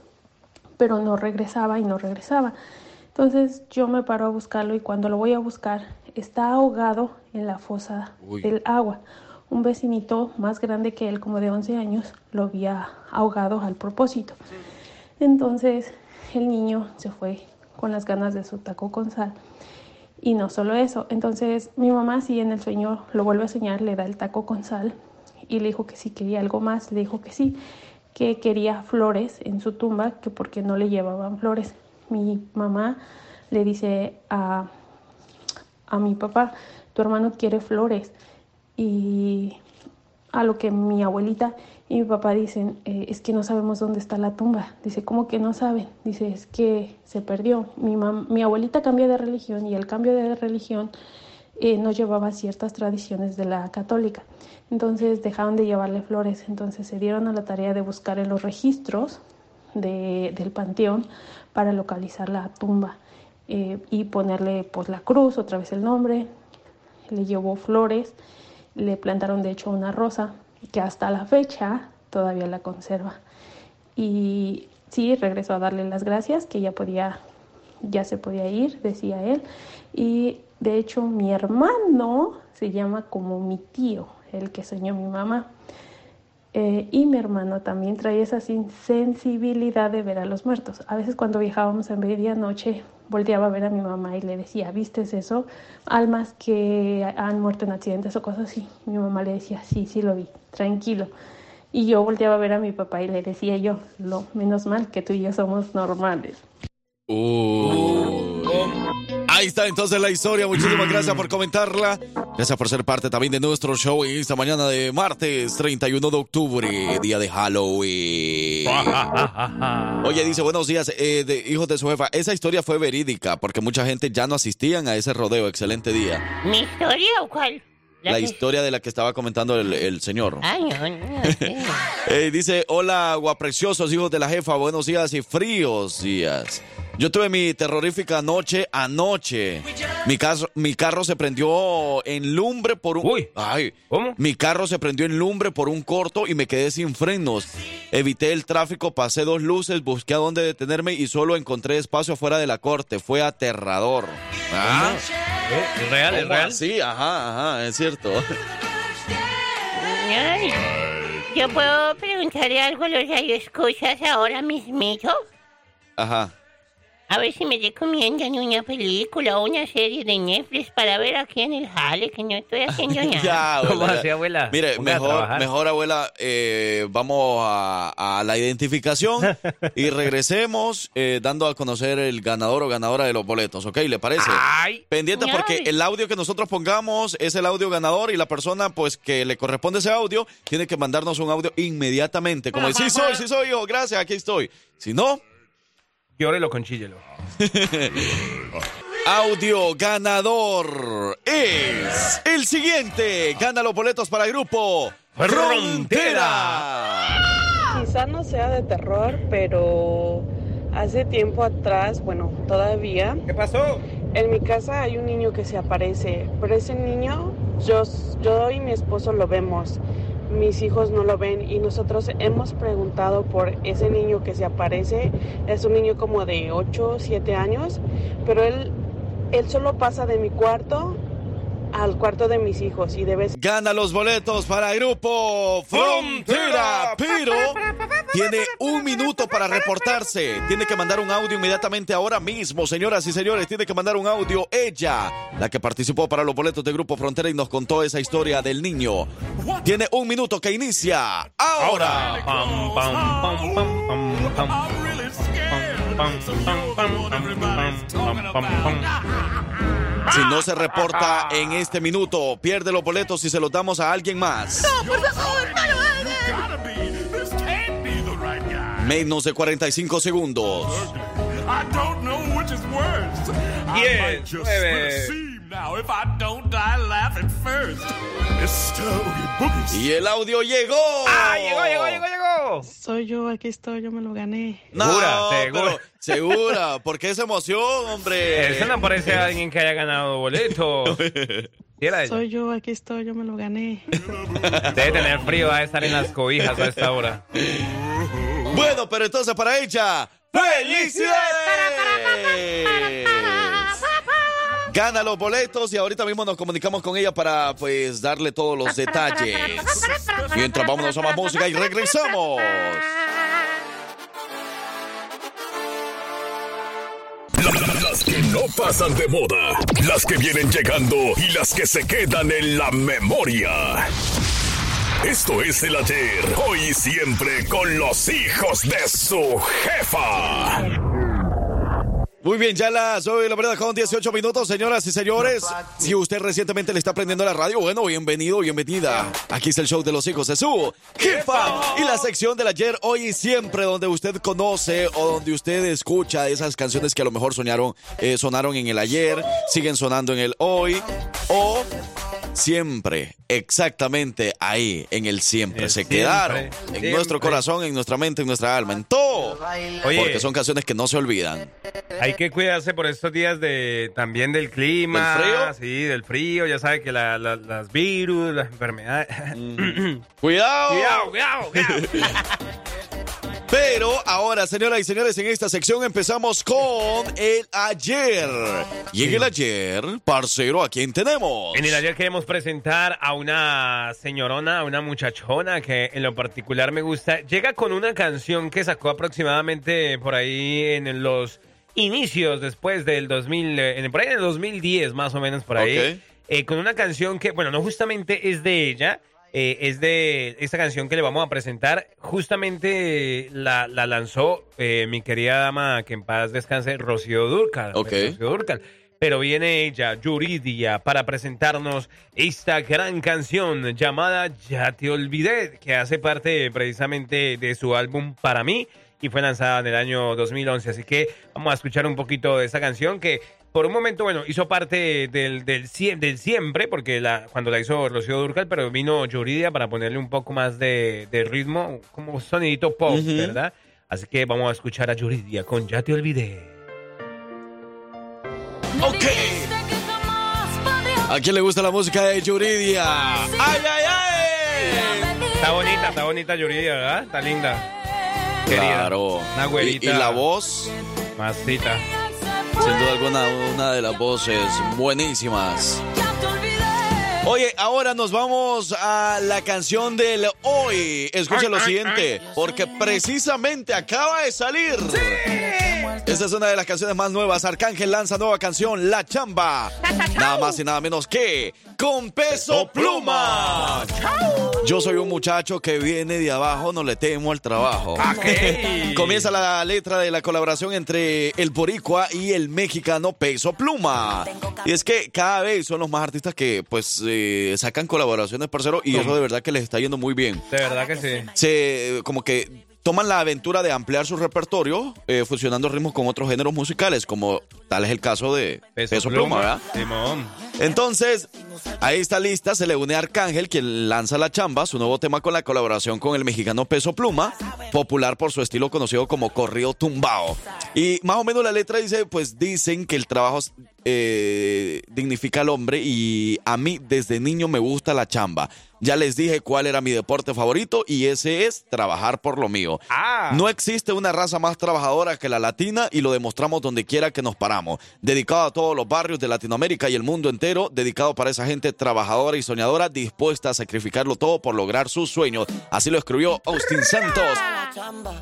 pero no regresaba y no regresaba. Entonces yo me paro a buscarlo y cuando lo voy a buscar está ahogado en la fosa Uy. del agua. un vecinito más grande que él, como de 11 años, lo había ahogado al propósito. Entonces el niño se fue con las ganas de su taco con sal. Y no solo eso, entonces mi mamá sí en el sueño lo vuelve a soñar, le da el taco con sal y le dijo que si quería algo más, le dijo que sí, que quería flores en su tumba, que porque no le llevaban flores. Mi mamá le dice a, a mi papá, tu hermano quiere flores. Y a lo que mi abuelita y mi papá dicen, eh, es que no sabemos dónde está la tumba. Dice, ¿cómo que no saben? Dice, es que se perdió. Mi, mam- mi abuelita cambió de religión y el cambio de religión eh, no llevaba ciertas tradiciones de la católica. Entonces dejaron de llevarle flores. Entonces se dieron a la tarea de buscar en los registros de- del panteón para localizar la tumba eh, y ponerle pues la cruz, otra vez el nombre. Le llevó flores, le plantaron de hecho una rosa que hasta la fecha todavía la conserva. Y sí, regresó a darle las gracias, que ya podía, ya se podía ir, decía él. Y de hecho mi hermano se llama como mi tío, el que soñó mi mamá. Eh, y mi hermano también trae esa sensibilidad de ver a los muertos. A veces cuando viajábamos a medianoche, volteaba a ver a mi mamá y le decía, ¿vistes eso? Almas que han muerto en accidentes o cosas así. Mi mamá le decía, sí, sí lo vi, tranquilo. Y yo volteaba a ver a mi papá y le decía yo, lo menos mal que tú y yo somos normales. Uh. Ahí está entonces la historia. Muchísimas gracias por comentarla. Gracias por ser parte también de nuestro show en esta mañana de martes 31 de octubre, día de Halloween. Oye, dice, buenos días, eh, de, hijos de su jefa. Esa historia fue verídica porque mucha gente ya no asistían a ese rodeo. Excelente día. ¿Mi historia o cuál? La que- historia de la que estaba comentando el, el señor. Ay, no, no, no sé. Eh, dice, hola, guapreciosos hijos de la jefa, buenos días y fríos días. Yo tuve mi terrorífica noche anoche. Mi, carro, mi carro se prendió en lumbre por un... Ay, Mi carro se prendió en lumbre por un corto y me quedé sin frenos. Evité el tráfico, pasé dos luces, busqué a dónde detenerme y solo encontré espacio fuera de la corte. Fue aterrador. Ah, ¿Es real? ¿Es ¿cómo real? así? Ajá, ajá, es cierto. Ay, ¿Yo puedo preguntarle algo a los radioescuchas ahora mismito? Ajá. A ver si me recomiendan una película o una serie de Netflix para ver aquí en el jale, que no estoy haciendo nada. Ya, abuela, ¿Cómo así, abuela? Mire, mejor, mejor abuela, eh, vamos a, a la identificación y regresemos eh, dando a conocer el ganador o ganadora de los boletos, ¿ok? ¿Le parece? Pendiente porque Ay. el audio que nosotros pongamos es el audio ganador y la persona pues que le corresponde ese audio tiene que mandarnos un audio inmediatamente. Como decir, sí soy, sí soy yo, gracias, aquí estoy. Si no... Llórelo con chíllelo. Audio ganador es el siguiente. Gana los boletos para el grupo Frontera. Quizá no sea de terror, pero hace tiempo atrás, bueno, todavía. ¿Qué pasó? En mi casa hay un niño que se aparece, pero ese niño, yo, yo y mi esposo lo vemos. Mis hijos no lo ven y nosotros hemos preguntado por ese niño que se aparece. Es un niño como de 8, 7 años, pero él, él solo pasa de mi cuarto al cuarto de mis hijos y de vez Gana los boletos para el grupo Frontera, pero tiene un minuto para reportarse. Tiene que mandar un audio inmediatamente ahora mismo, señoras y señores. Tiene que mandar un audio ella, la que participó para los boletos de Grupo Frontera y nos contó esa historia del niño. Tiene un minuto que inicia ahora. Si no se reporta en este minuto, pierde los boletos y se los damos a alguien más. por favor, no lo hagas. Menos de 45 segundos. I don't know which is worse. I Diez, might just nueve. receive now if I don't die laughing first. Mr. Oogie Boogie. Y el audio llegó. ¡Ah, llegó, llegó, llegó, llegó! Soy yo, aquí estoy, yo me lo gané. No, Segura, segura. segura. ¿Por qué esa emoción, hombre? Eso no parece a alguien que haya ganado boletos. Soy yo, aquí estoy, yo me lo gané. Debe tener frío, va a estar en las cobijas a esta hora. Bueno, pero entonces para ella, ¡felicidades! gana los boletos y ahorita mismo nos comunicamos con ella para pues darle todos los detalles. Mientras vámonos a más música y regresamos. Pasan de moda, las que vienen llegando y las que se quedan en la memoria. Esto es el ayer, hoy y siempre con los hijos de su jefa. Muy bien, ya las hoy la verdad con 18 minutos, señoras y señores. Si usted recientemente le está prendiendo la radio, bueno, bienvenido, bienvenida. Aquí está el show de los hijos de su jefa y la sección del ayer, hoy y siempre, donde usted conoce o donde usted escucha esas canciones que a lo mejor soñaron, eh, sonaron en el ayer, siguen sonando en el hoy o siempre, exactamente ahí, en el siempre, El se siempre, quedaron en siempre. nuestro corazón, en nuestra mente, en nuestra alma, en todo. Oye. porque son canciones que no se olvidan. Hay que cuidarse por estos días de también del clima. ¿Del frío? Sí, del frío. Ya sabe que la- la- las virus, las enfermedades. Cuidado. Cuidado, cuidado, cuidado. Pero ahora, señoras y señores, en esta sección empezamos con el ayer. Y en el ayer, parcero, ¿a quién tenemos? En el ayer queremos presentar a una señorona, a una muchachona que en lo particular me gusta. Llega con una canción que sacó aproximadamente por ahí en los inicios después del 2000, eh, en, por ahí en el 2010 más o menos por ahí. Eh, con una canción que, bueno, no justamente es de ella, eh, es de esta canción que le vamos a presentar. Justamente la, la lanzó eh, mi querida dama, que en paz descanse, Rocío Durcal. Ok. Rocío Dúrcal. Pero viene ella, Yuridia, para presentarnos esta gran canción llamada Ya te olvidé, que hace parte precisamente de su álbum Para mí y fue lanzada en el año 2011. Así que vamos a escuchar un poquito de esta canción que por un momento, bueno, hizo parte del, del, sie- del siempre, porque la, cuando la hizo Rocío Durcal, pero vino Yuridia para ponerle un poco más de, de ritmo, como sonidito pop. ¿verdad? Así que vamos a escuchar a Yuridia con Ya te olvidé. Ok. ¿A quién le gusta la música de Yuridia? ¡Ay, ay, ay! Está bonita, está bonita Yuridia, ¿verdad? Está linda. Querida. Claro. Una güerita. Y, y la voz, Masita. Sin duda alguna, una de las voces buenísimas. Oye, ahora nos vamos a la canción del hoy. Escuchen lo siguiente, porque precisamente acaba de salir. Esta es una de las canciones más nuevas. Arcángel lanza nueva canción, La Chamba. Nada más y nada menos que con peso pluma. Yo soy un muchacho que viene de abajo, no le temo al trabajo. Comienza la letra de la colaboración entre el boricua y el mexicano Peso Pluma. Y es que cada vez son los más artistas que pues eh, sacan colaboraciones, parcero, y eso de verdad que les está yendo muy bien. De verdad que sí. Se como que toman la aventura de ampliar su repertorio, eh, fusionando ritmos con otros géneros musicales, como tal es el caso de Peso, Pluma, ¿verdad? Simón. Entonces, a esta lista se le une Arcángel, quien lanza La Chamba, su nuevo tema con la colaboración con el mexicano Peso Pluma, popular por su estilo conocido como corrido tumbao. Y más o menos la letra dice, pues dicen que el trabajo eh, dignifica al hombre y a mí desde niño me gusta la chamba. Ya les dije cuál era mi deporte favorito y ese es trabajar por lo mío. No existe una raza más trabajadora que la latina y lo demostramos donde quiera que nos paramos. Dedicado a todos los barrios de Latinoamérica y el mundo entero, dedicado para esa gente trabajadora y soñadora dispuesta a sacrificarlo todo por lograr sus sueños. Así lo escribió Austin Santos,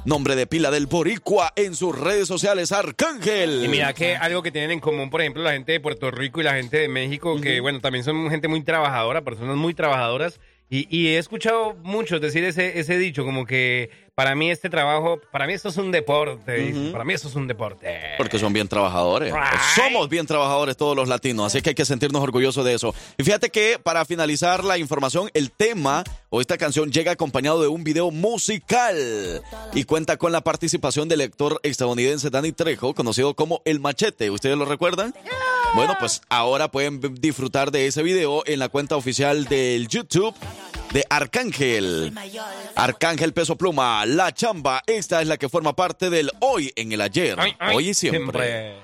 nombre de pila del Boricua en sus redes sociales, Arcángel. Y mira que algo que tienen en común, por ejemplo, la gente de Puerto Rico y la gente de México, que bueno, también son gente muy trabajadora, personas muy trabajadoras. Y, y he escuchado muchos decir ese, ese dicho, como que para mí este trabajo, para mí esto es un deporte, para mí esto es un deporte. Porque son bien trabajadores. Somos bien trabajadores todos los latinos, así que hay que sentirnos orgullosos de eso. Y fíjate que para finalizar la información, el tema o esta canción llega acompañado de un video musical y cuenta con la participación del actor estadounidense Danny Trejo, conocido como El Machete. ¿Ustedes lo recuerdan? Bueno, pues ahora pueden disfrutar de ese video en la cuenta oficial del YouTube de Arcángel. Arcángel Peso Pluma, La Chamba. Esta es la que forma parte del hoy en el ayer. hoy y siempre.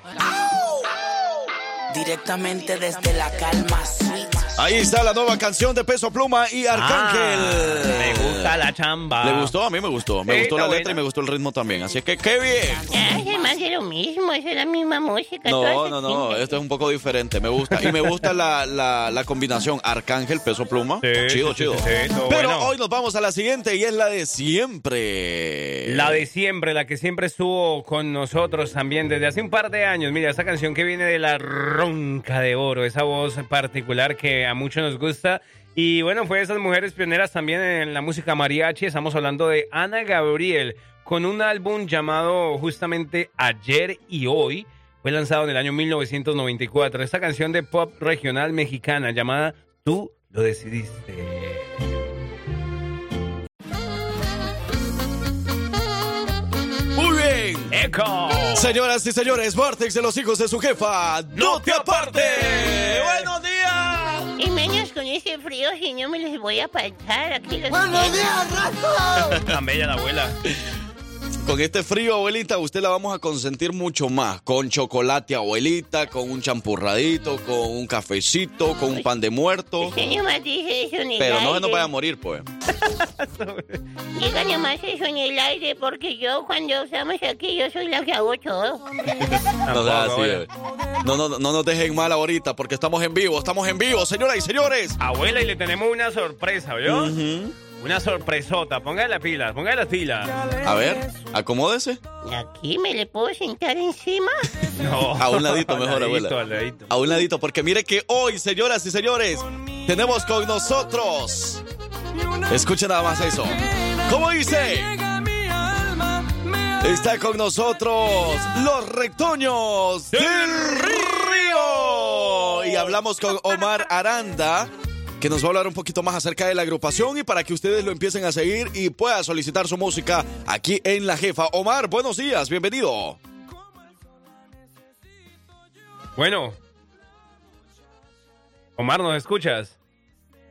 Directamente desde la calma. Ahí está la nueva canción de Peso Pluma y Arcángel. Ah, me gusta la chamba. ¿Le gustó? A mí me gustó. Me Sí, gustó la letra y me gustó el ritmo también. Así que qué bien. Es más de lo mismo, es la misma música. No, no, no, esto es un poco diferente, me gusta. Y me gusta la, la, la combinación Arcángel, Peso Pluma. chido, sí, chido. sí, sí, todo Pero bueno. hoy nos vamos a la siguiente y es la de siempre. La de siempre, la que siempre estuvo con nosotros también desde hace un par de años. Mira, esa canción que viene de la ronca de oro, esa voz particular que a muchos nos gusta. Y bueno, fue de esas mujeres pioneras también en la música mariachi. Estamos hablando de Ana Gabriel, con un álbum llamado justamente Ayer y Hoy. Fue lanzado en el año 1994. Esta canción de pop regional mexicana llamada Tú lo decidiste. Muy bien. ¡Eco! Señoras y señores, Vortex de los hijos de su jefa, no te aparte. Buenos días. Y menos con ese frío, si no me los voy a pasar aquí. Los ¡Buenos días, Rato! Tan bella la abuela. Con este frío, abuelita, usted la vamos a consentir mucho más. Con chocolate, abuelita, con un champurradito, con un cafecito, con un pan de muerto. Usted nomás dice eso en el Pero no se nos vaya a morir, pues. Diga nomás eso en el aire, porque yo cuando estamos aquí, yo soy la que hago todo. No sea así, eh. no, no, no nos dejen mal ahorita porque estamos en vivo, estamos en vivo, señoras y señores. Abuela, y le tenemos una sorpresa, ¿vio? Una sorpresota. Póngale las pilas, póngale las pilas. A ver, acomódese. ¿Aquí me le puedo sentar encima? No. A un ladito mejor, abuela. al ladito. A un ladito, porque mire que hoy, señoras y señores, tenemos con nosotros. Escuchen nada más eso. ¿Cómo dice? Está con nosotros los retoños del río. Y hablamos con Omar Aranda, que nos va a hablar un poquito más acerca de la agrupación y para que ustedes lo empiecen a seguir y puedan solicitar su música aquí en La Jefa. Omar, buenos días, bienvenido. Bueno. Omar, ¿nos escuchas?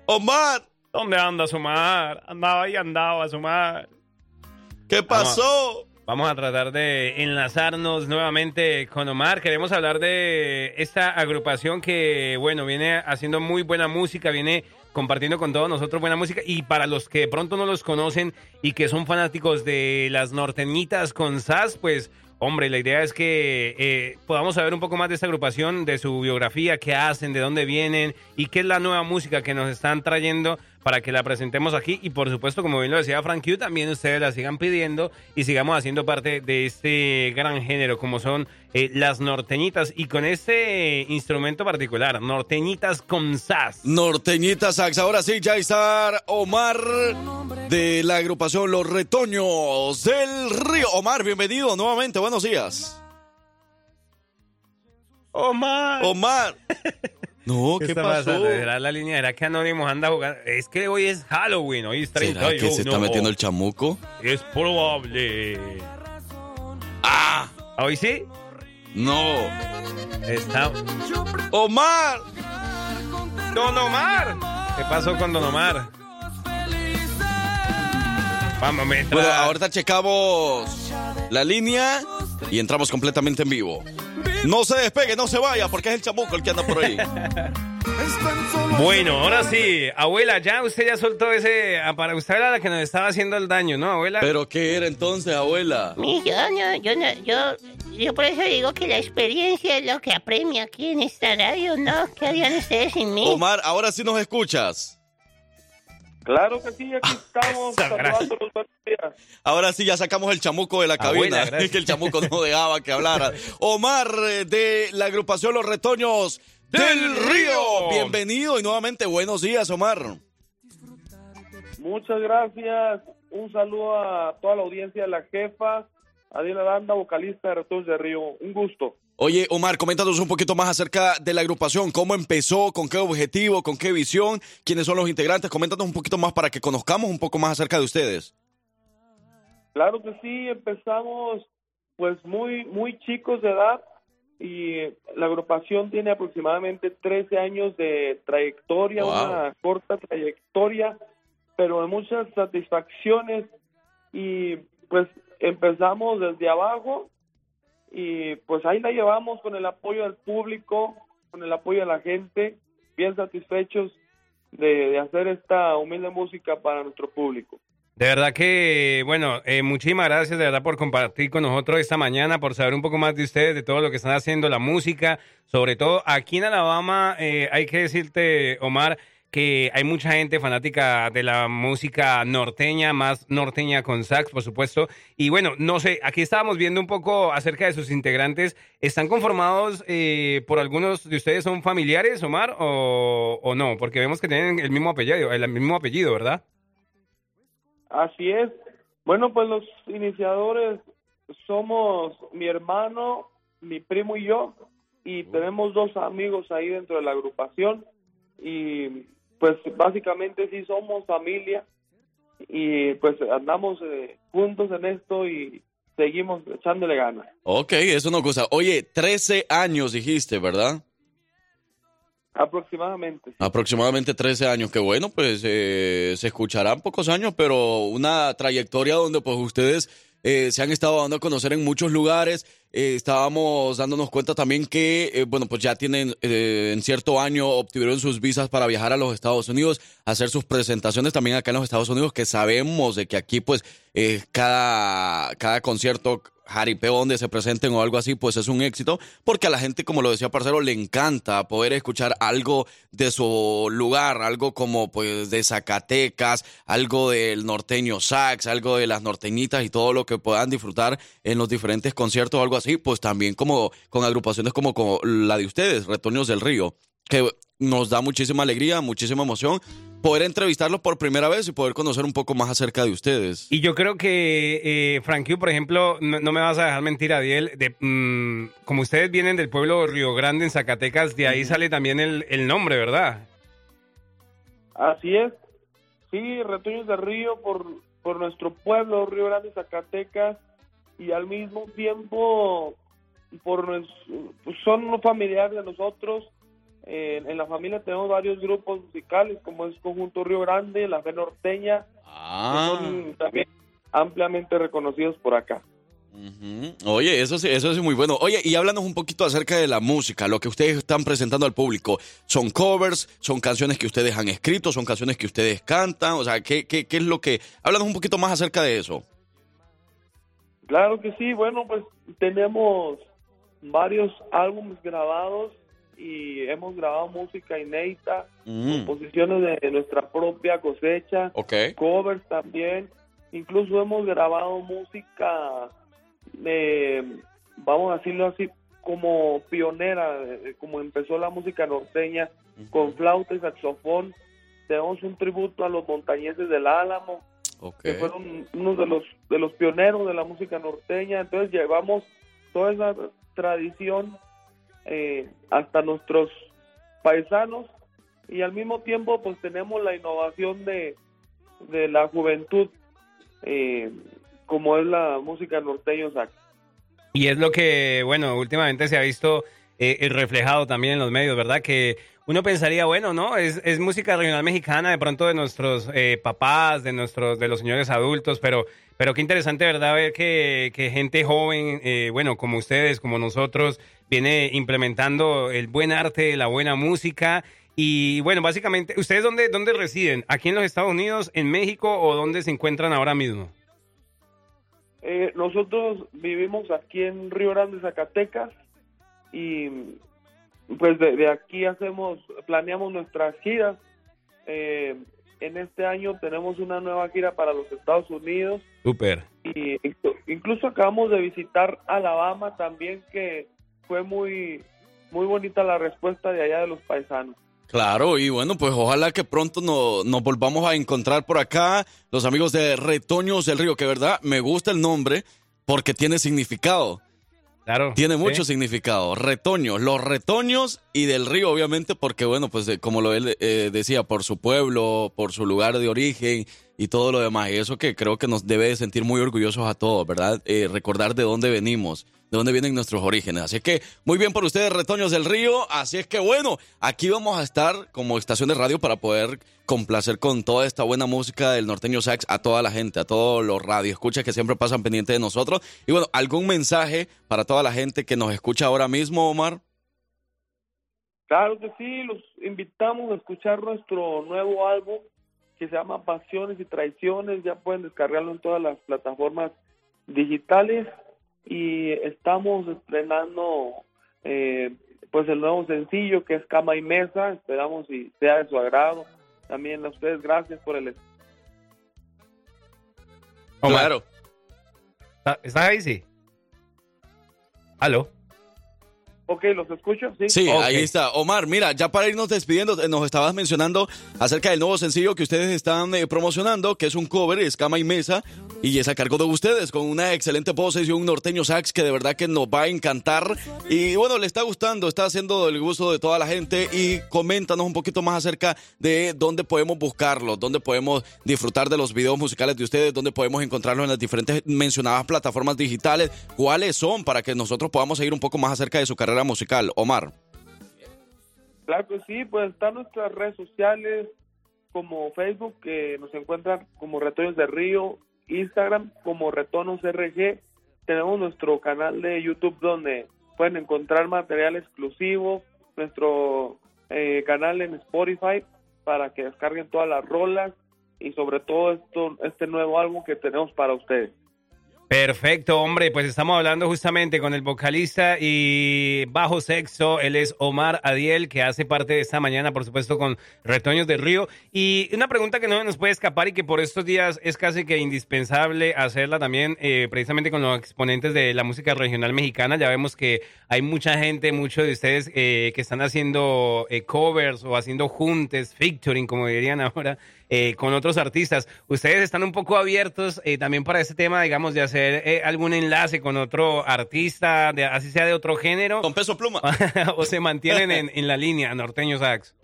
Omar. ¿Dónde andas, Omar? Andaba ahí, andabas, Omar. ¿Qué pasó? Vamos, a tratar de enlazarnos nuevamente con Omar. Queremos hablar de esta agrupación que, bueno, viene haciendo muy buena música, viene compartiendo con todos nosotros buena música. Y para los que de pronto no los conocen y que son fanáticos de las norteñitas con SAS, pues, hombre, la idea es que eh, podamos saber un poco más de esta agrupación, de su biografía, qué hacen, de dónde vienen y qué es la nueva música que nos están trayendo para que la presentemos aquí. Y por supuesto, como bien lo decía Frank Q, también ustedes la sigan pidiendo y sigamos haciendo parte de este gran género como son eh, las norteñitas. Y con este instrumento particular, norteñitas con sas. Norteñita Sax. Ahora sí, ya está Omar de la agrupación Los Retoños del Río. Omar, bienvenido nuevamente. Buenos días. Omar. Omar. No, ¿qué, está pasó? ¿Será la línea? ¿Será que Anónimos anda jugando? Es que hoy es Halloween, hoy es 30. ¿Será que se está metiendo el chamuco? Es probable. ¡Ah! ¿Hoy sí? No. Está... ¡Omar! ¡Don Omar! ¿Qué pasó con Don Omar? Vamos, Bueno, ahorita checamos la línea y entramos completamente en vivo. No se despegue, no se vaya, porque es el chamuco el que anda por ahí. Bueno, ahora sí, abuela, ya usted ya soltó ese. ah, Para usted era la que nos estaba haciendo el daño, ¿no, abuela? ¿Pero qué era entonces, abuela? Mi, yo no, yo no, yo, yo por eso digo que la experiencia es lo que apremia aquí en esta radio, ¿no? ¿Qué harían ustedes sin mí? Omar, ahora sí nos escuchas. Claro que sí, aquí estamos buenos días. Ahora sí, ya sacamos el chamuco de la cabina. Abuela, gracias. Es que el chamuco no dejaba que hablara. Omar, eh, de la agrupación Los Retoños del Río. Bienvenido y nuevamente buenos días, Omar. Muchas gracias. Un saludo a toda la audiencia de la jefa, Adela Aranda, vocalista de Retos de Río. Un gusto. Oye, Omar, coméntanos un poquito más acerca de la agrupación. ¿Cómo empezó? ¿Con qué objetivo? ¿Con qué visión? ¿Quiénes son los integrantes? Coméntanos un poquito más para que conozcamos un poco más acerca de ustedes. Claro que sí, empezamos pues muy muy chicos de edad y la agrupación tiene aproximadamente 13 años de trayectoria, Wow. una corta trayectoria, pero de muchas satisfacciones y pues empezamos desde abajo y pues ahí la llevamos con el apoyo del público, con el apoyo de la gente bien satisfechos de, de hacer esta humilde música para nuestro público. De verdad que, bueno, eh, muchísimas gracias de verdad por compartir con nosotros esta mañana, por saber un poco más de ustedes, de todo lo que están haciendo, la música, sobre todo aquí en Alabama, eh, hay que decirte, Omar, que hay mucha gente fanática de la música norteña, más norteña con sax, por supuesto. Y bueno, no sé, aquí estábamos viendo un poco acerca de sus integrantes. ¿Están conformados eh, por algunos de ustedes? ¿Son familiares, Omar, o, o no? Porque vemos que tienen el mismo apellido, el mismo apellido, ¿verdad? Así es. Bueno, pues los iniciadores somos mi hermano, mi primo y yo, y tenemos dos amigos ahí dentro de la agrupación, y pues básicamente sí somos familia, y pues andamos eh, juntos en esto y seguimos echándole ganas. Ok, eso no cosa. Oye, 13 años dijiste, ¿verdad? Aproximadamente. Aproximadamente 13 años, que bueno, pues eh, se escucharán pocos años, pero una trayectoria donde pues ustedes eh, se han estado dando a conocer en muchos lugares. Eh, estábamos dándonos cuenta también que, eh, bueno, pues ya tienen eh, en cierto año obtuvieron sus visas para viajar a los Estados Unidos, hacer sus presentaciones también acá en los Estados Unidos, que sabemos de que aquí pues cada, cada concierto jaripeo donde se presenten o algo así, pues es un éxito, porque a la gente, como lo decía Parcero, le encanta poder escuchar algo de su lugar, algo como pues de Zacatecas, algo del norteño sax, algo de las norteñitas y todo lo que puedan disfrutar en los diferentes conciertos o algo así, pues también como con agrupaciones como, como la de ustedes, Retoños del Río, que nos da muchísima alegría, muchísima emoción poder entrevistarlos por primera vez y poder conocer un poco más acerca de ustedes. Y yo creo que, eh, Frankie, por ejemplo, no, no me vas a dejar mentir, Adiel, de, mm, como ustedes vienen del pueblo de Río Grande, en Zacatecas, de ahí sale también el, el nombre, ¿verdad? Así es. Sí, Retoños de Río por, por nuestro pueblo, Río Grande, Zacatecas, y al mismo tiempo por nues- pues, son familiares de nosotros. Eh, en la familia tenemos varios grupos musicales, como es Conjunto Río Grande, La Fe Norteña, Ah. que son también ampliamente reconocidos por acá. Oye, eso sí, eso sí muy bueno. Oye, y háblanos un poquito acerca de la música, lo que ustedes están presentando al público. ¿Son covers? ¿Son canciones que ustedes han escrito? ¿Son canciones que ustedes cantan? O sea, ¿qué, qué, qué es lo que...? Háblanos un poquito más acerca de eso. Claro que sí, bueno, pues tenemos varios álbumes grabados y hemos grabado música inédita, Mm. composiciones de nuestra propia cosecha, Ok. covers también, incluso hemos grabado música, de, vamos a decirlo así, como pionera, eh, como empezó la música norteña, con flauta y saxofón. Tenemos un tributo a los montañeses del Álamo, que fueron uno de los de los pioneros de la música norteña. Entonces llevamos toda esa tradición eh, hasta nuestros paisanos y al mismo tiempo pues tenemos la innovación de, de la juventud eh, como es la música norteño sax. Y es lo que, bueno, últimamente se ha visto eh, reflejado también en los medios, ¿verdad? Que uno pensaría, bueno, ¿no? Es, es música regional mexicana, de pronto de nuestros eh, papás, de nuestros, de los señores adultos, pero, pero qué interesante, ¿verdad? Ver que, que gente joven, eh, bueno, como ustedes, como nosotros, viene implementando el buen arte, la buena música. Y bueno, básicamente, ¿ustedes dónde, dónde residen? ¿Aquí en los Estados Unidos, en México o dónde se encuentran ahora mismo? Eh, nosotros vivimos aquí en Río Grande, Zacatecas, y pues de, de aquí hacemos, planeamos nuestras giras. Eh, en este año tenemos una nueva gira para los Estados Unidos Súper. y inclu- incluso acabamos de visitar Alabama también, que fue muy muy bonita la respuesta de allá de los paisanos. Claro, y bueno, pues ojalá que pronto no- nos volvamos a encontrar por acá, los amigos de Retoños del Río, que verdad me gusta el nombre porque tiene significado. Claro. Tiene sí. mucho significado. Retoños, los retoños y del río, obviamente, porque bueno, pues eh, como lo él eh, decía, por su pueblo, por su lugar de origen y todo lo demás. Y eso que creo que nos debe de sentir muy orgullosos a todos, ¿verdad? Eh, recordar de dónde venimos, de dónde vienen nuestros orígenes. Así que muy bien por ustedes, Retoños del Río. Así es que bueno, aquí vamos a estar como estación de radio para poder complacer con toda esta buena música del norteño sax a toda la gente, a todos los radioescuchas que siempre pasan pendientes de nosotros. Y bueno, algún mensaje para toda la gente que nos escucha ahora mismo, Omar. Claro que sí, los invitamos a escuchar nuestro nuevo álbum que se llama Pasiones y Traiciones. Ya pueden descargarlo en todas las plataformas digitales y estamos estrenando eh, pues el nuevo sencillo que es Cama y Mesa. Esperamos y sea de su agrado. También a ustedes gracias por el Claro. ¿Está- ¿Estás ahí? Sí. ¿Aló? Ok, los escucho, sí. Sí, Ok. ahí está. Omar, mira, ya para irnos despidiendo, eh, nos estabas mencionando acerca del nuevo sencillo que ustedes están eh, promocionando, que es un cover, es Cama y Mesa, y es a cargo de ustedes, con una excelente voz y un norteño sax que de verdad que nos va a encantar. Y bueno, le está gustando, está haciendo el gusto de toda la gente. Y coméntanos un poquito más acerca de dónde podemos buscarlo, dónde podemos disfrutar de los videos musicales de ustedes, dónde podemos encontrarlos en las diferentes mencionadas plataformas digitales, cuáles son para que nosotros podamos seguir un poco más acerca de su carrera musical. Omar. Claro que sí, pues están nuestras redes sociales como Facebook, que nos encuentran como Retoños de Río, Instagram como Retonos RG. Tenemos nuestro canal de YouTube donde pueden encontrar material exclusivo, nuestro eh, canal en Spotify para que descarguen todas las rolas y sobre todo esto, este nuevo álbum que tenemos para ustedes. Perfecto, hombre, pues estamos hablando justamente con el vocalista y bajo sexo, él es Omar Adiel, que hace parte de esta mañana, por supuesto, con Retoños de Río. Y una pregunta que no nos puede escapar y que por estos días es casi que indispensable hacerla también, eh, precisamente con los exponentes de la música regional mexicana. Ya vemos que hay mucha gente, muchos de ustedes eh, que están haciendo eh, covers o haciendo juntes, featuring, como dirían ahora, eh, con otros artistas. ¿Ustedes están un poco abiertos eh, también para este tema, digamos, de hacer eh, algún enlace con otro artista, de, así sea de otro género? Con peso pluma. ¿O se mantienen en, en la línea, norteño sax?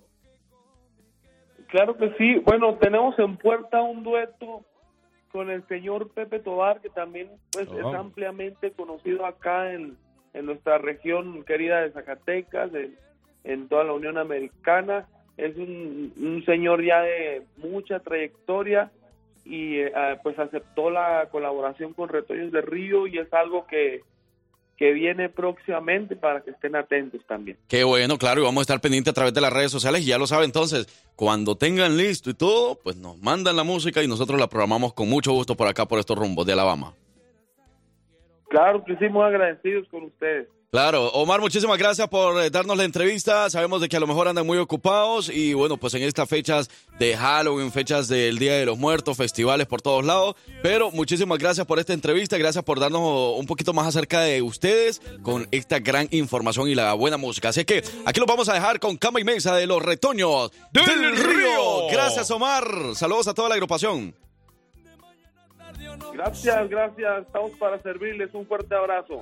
Claro que sí. Bueno, tenemos en puerta un dueto con el señor Pepe Tobar, que también pues, Oh. es ampliamente conocido acá en, en nuestra región querida de Zacatecas, en, en toda la Unión Americana. Es un, un señor ya de mucha trayectoria y eh, ah, pues aceptó la colaboración con Retoños de Río y es algo que, que viene próximamente para que estén atentos también. Qué bueno, claro, y vamos a estar pendientes a través de las redes sociales y ya lo saben entonces, cuando tengan listo y todo, pues nos mandan la música y nosotros la programamos con mucho gusto por acá, por estos rumbos de Alabama. Claro que sí, muy agradecidos con ustedes. Claro, Omar, muchísimas gracias por eh, darnos la entrevista. Sabemos de que a lo mejor andan muy ocupados y bueno, pues en estas fechas de Halloween, fechas del Día de los Muertos, festivales por todos lados. Pero muchísimas gracias por esta entrevista, gracias por darnos un poquito más acerca de ustedes con esta gran información y la buena música. Así que aquí lo vamos a dejar con Cama y Mesa de los Retoños del, Río. Gracias, Omar. Saludos a toda la agrupación. Gracias, gracias. Estamos para servirles. Un fuerte abrazo.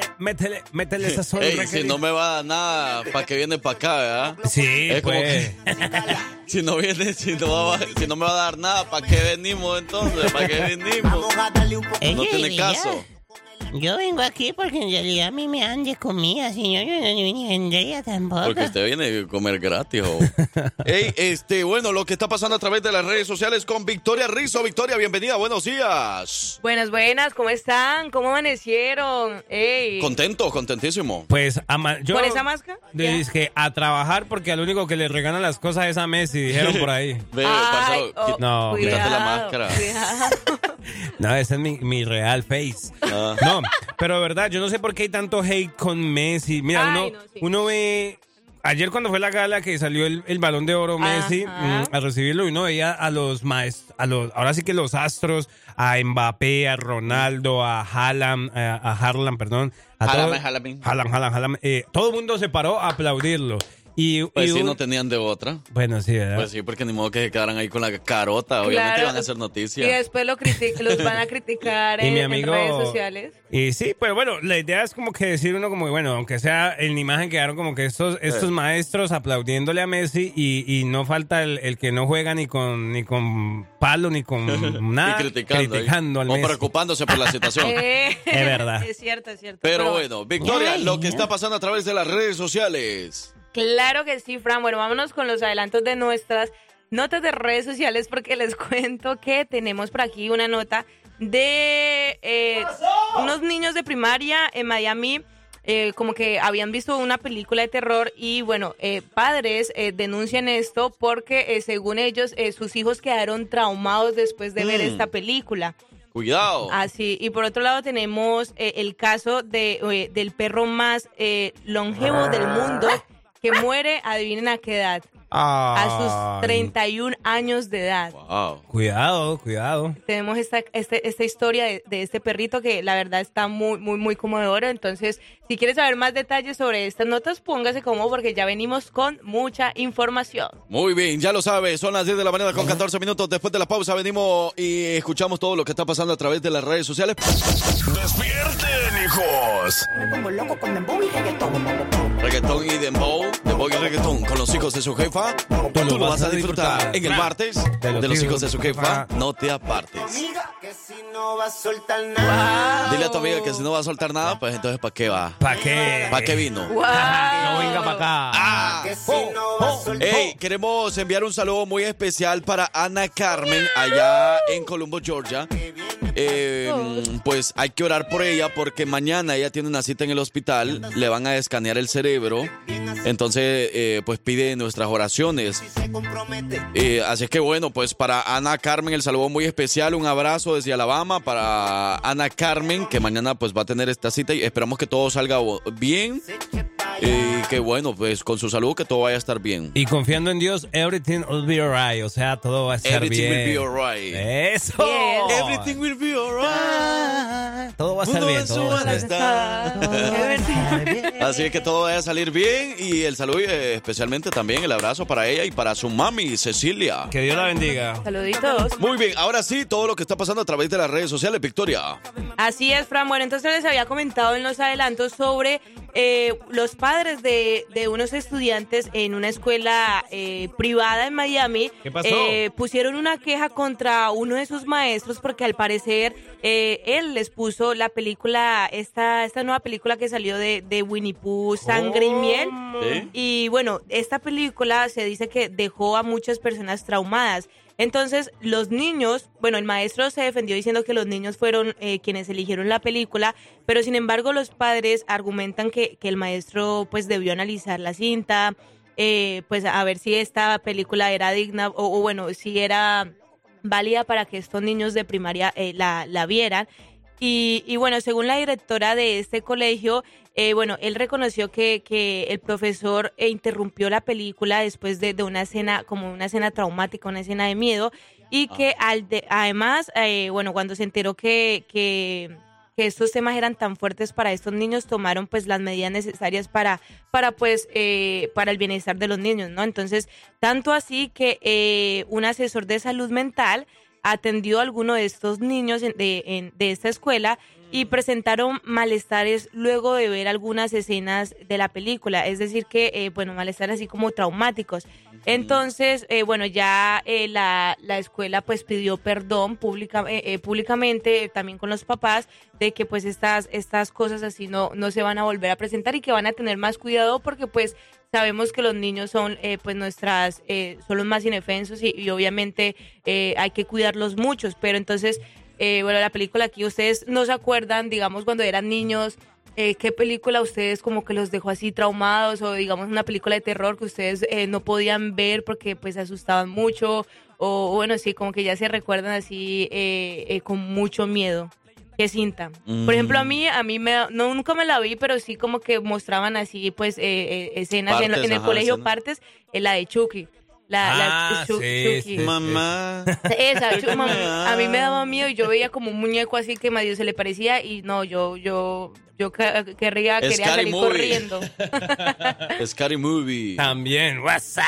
métele, métele esa sola. Ey, si no me va a dar nada, ¿para qué viene para acá, verdad? Sí, Es como pues. que, si no viene, si no, va, si no me va a dar nada, ¿para qué venimos entonces? ¿Para qué venimos? No tiene caso. Yo vengo aquí porque en realidad a mí me dan de comida, señor. Yo no ni vendría tampoco. Porque usted viene a comer gratis. o- Ey, este, bueno, lo que está pasando a través de las redes sociales con Victoria Rizzo. Victoria, bienvenida, buenos días. Buenas, buenas, ¿cómo están? ¿Cómo amanecieron? Ey. Contento, contentísimo. Pues ama- yo ¿Con esa máscara? Dice que a trabajar porque al único que le regalan las cosas es a Messi, dijeron por ahí. Ve, Ay, oh, No, quítate la cuidado, máscara. cuidado. No, ese es mi, mi real face. Ah. No, pero de verdad, yo no sé por qué hay tanto hate con Messi. Mira, Ay, uno, no, sí. uno ve... Ayer cuando fue la gala que salió el, el balón de oro Messi Ajá. mm, a recibirlo y uno veía a los maestros, a los, ahora sí que los astros, a Mbappé, a Ronaldo, a Haaland, a, a Haaland, perdón. A Haaland, todo- Haaland. Haaland, Haaland, Haaland. Eh, todo el mundo se paró a aplaudirlo. Y, Pues y sí, un- no tenían de otra. Bueno, sí, ¿verdad? Pues sí, porque ni modo que se quedaran ahí con la carota. Obviamente Claro. van a hacer Y noticias. después lo los van a criticar Y en, mi en redes sociales. Y sí, pues bueno, la idea es como que decir uno como, bueno, aunque sea en la imagen quedaron como que estos, estos Eh. maestros aplaudiéndole a Messi y, y no falta el, el que no juega ni con ni con palo ni con nada y criticando, al o Messi. preocupándose por la situación. Eh, Es verdad. Es cierto, es cierto. Pero bueno, Victoria, lo que está pasando a través de las redes sociales. Claro que sí, Fran. Bueno, vámonos con los adelantos de nuestras notas de redes sociales porque les cuento que tenemos por aquí una nota de eh, unos niños de primaria en Miami. eh, como que habían visto una película de terror y bueno, eh, padres eh, denuncian esto porque eh, según ellos eh, sus hijos quedaron traumados después de ver Mm. esta película. Cuidado. Así, y por otro lado tenemos eh, el caso de, del perro más eh, longevo del mundo que muere, adivinen a qué edad, a sus 31 años de edad. Wow. Cuidado, cuidado. Tenemos esta, este- esta historia de, de este perrito que la verdad está muy, muy, muy conmovedora. Entonces, si quieres saber más detalles sobre estas notas, póngase cómodo porque ya venimos con mucha información. Muy bien, ya lo sabes, son las 10 de la mañana con 14 minutos. Después de la pausa venimos y escuchamos todo lo que está pasando a través de las redes sociales. ¡Despierten, hijos! Me pongo loco con dembow y reggaetón. Reggaetón y dembow, dembow y reggaetón con los hijos de su jefa. Tú lo vas a disfrutar en el martes de los hijos de su jefa. No te apartes. Que si no va a soltar nada. Dile a tu amiga que si no va a soltar nada, pues entonces ¿para qué va? ¿Para qué? ¿Para qué vino? Wow. No venga para acá. Que si no va a soltar Hey, queremos enviar un saludo muy especial para Ana Carmen allá en Columbo, Georgia. Eh, pues hay que orar por ella porque mañana ella tiene una cita en el hospital, le van a escanear el cerebro, entonces eh, pues pide nuestras oraciones. Eh, así que bueno, pues para Ana Carmen el saludo muy especial, un abrazo desde Alabama para Ana Carmen que mañana pues va a tener esta cita y esperamos que todo salga bien y que bueno pues con su salud que todo vaya a estar bien. Y confiando en Dios, everything will be alright. O sea, todo va a estar Everything bien. will be alright. Eso. Everything will be alright. Todo va a estar bien. en todo su va a estar bienestar. Así es que todo vaya a salir bien y el saludo eh, especialmente también el abrazo para ella y para su mami Cecilia. Que Dios la bendiga. Saluditos. Muy bien, ahora sí, todo lo que está pasando a través de las redes sociales, Victoria. Así es, Fran. Bueno, entonces les había comentado en los adelantos sobre eh, los padres de, de unos estudiantes en una escuela eh, privada en Miami. Eh, pusieron una queja contra uno de sus maestros porque al parecer eh, él les puso la película, esta, esta nueva película que salió de, de Winnie Pooh, Sangre y Miel. ¿Sí? Y bueno, esta película se dice que dejó a muchas personas traumadas. Entonces, los niños, bueno, el maestro se defendió diciendo que los niños fueron eh, quienes eligieron la película, pero sin embargo los padres argumentan que, que el maestro pues debió analizar la cinta, eh, pues a ver si esta película era digna o, o, bueno, si era válida para que estos niños de primaria eh, la, la vieran. Y, y bueno, según la directora de este colegio, eh, bueno, él reconoció que, que el profesor eh, interrumpió la película después de, de una escena, como una escena traumática, una escena de miedo, y que al de- además, eh, bueno, cuando se enteró que, que, que estos temas eran tan fuertes para estos niños, tomaron pues las medidas necesarias para, para pues, eh, para el bienestar de los niños, ¿no? Entonces, tanto así que eh, un asesor de salud mental atendió a alguno de estos niños de, en- de esta escuela y presentaron malestares luego de ver algunas escenas de la película, es decir que, eh, bueno, malestares así como traumáticos. Entonces, eh, bueno, ya eh, la, la escuela pues pidió perdón pública, eh, eh, públicamente, también con los papás, de que pues estas, estas cosas así no, no se van a volver a presentar y que van a tener más cuidado porque pues sabemos que los niños son eh, pues nuestras, eh, son los más indefensos y, obviamente eh, hay que cuidarlos muchos, pero entonces, eh, bueno, la película aquí ustedes no se acuerdan, digamos, cuando eran niños, eh, ¿qué película ustedes como que los dejó así traumados o digamos una película de terror que ustedes eh, no podían ver porque pues se asustaban mucho o bueno, sí, como que ya se recuerdan así con mucho miedo? ¿Qué cinta? Por ejemplo, a mí, a mí me, no, nunca me la vi, pero sí como que mostraban así, pues, eh, eh, escenas en, Partes, en el ajá, colegio, partes, en la de Chucky. La, Ah, la Chu- sí, Chucky. sí, sí. Mamá. Esa, Chu- mami, a mí me daba miedo y yo veía como un muñeco así que medio se le parecía y no, yo, yo, yo querría, quería Scary salir movie. corriendo. Scary Movie. También, WhatsApp.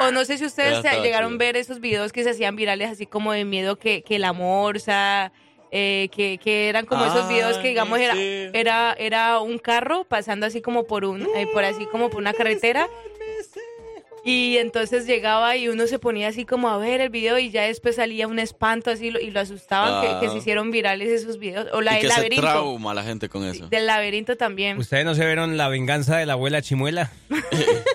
O no sé si ustedes llegaron a ver esos videos que se hacían virales así como de miedo que, que la morsa, eh, que, que eran como esos videos que digamos era, era, era un carro pasando así como por un, eh, por así como por una carretera. Y entonces llegaba y uno se ponía así como a ver el video y ya después salía un espanto así lo- y lo asustaban que, que Ah. se hicieron virales esos videos. O la del que se laberinto. trauma la gente con eso. Del laberinto también. ¿Ustedes no se vieron la venganza de la abuela Chimuela?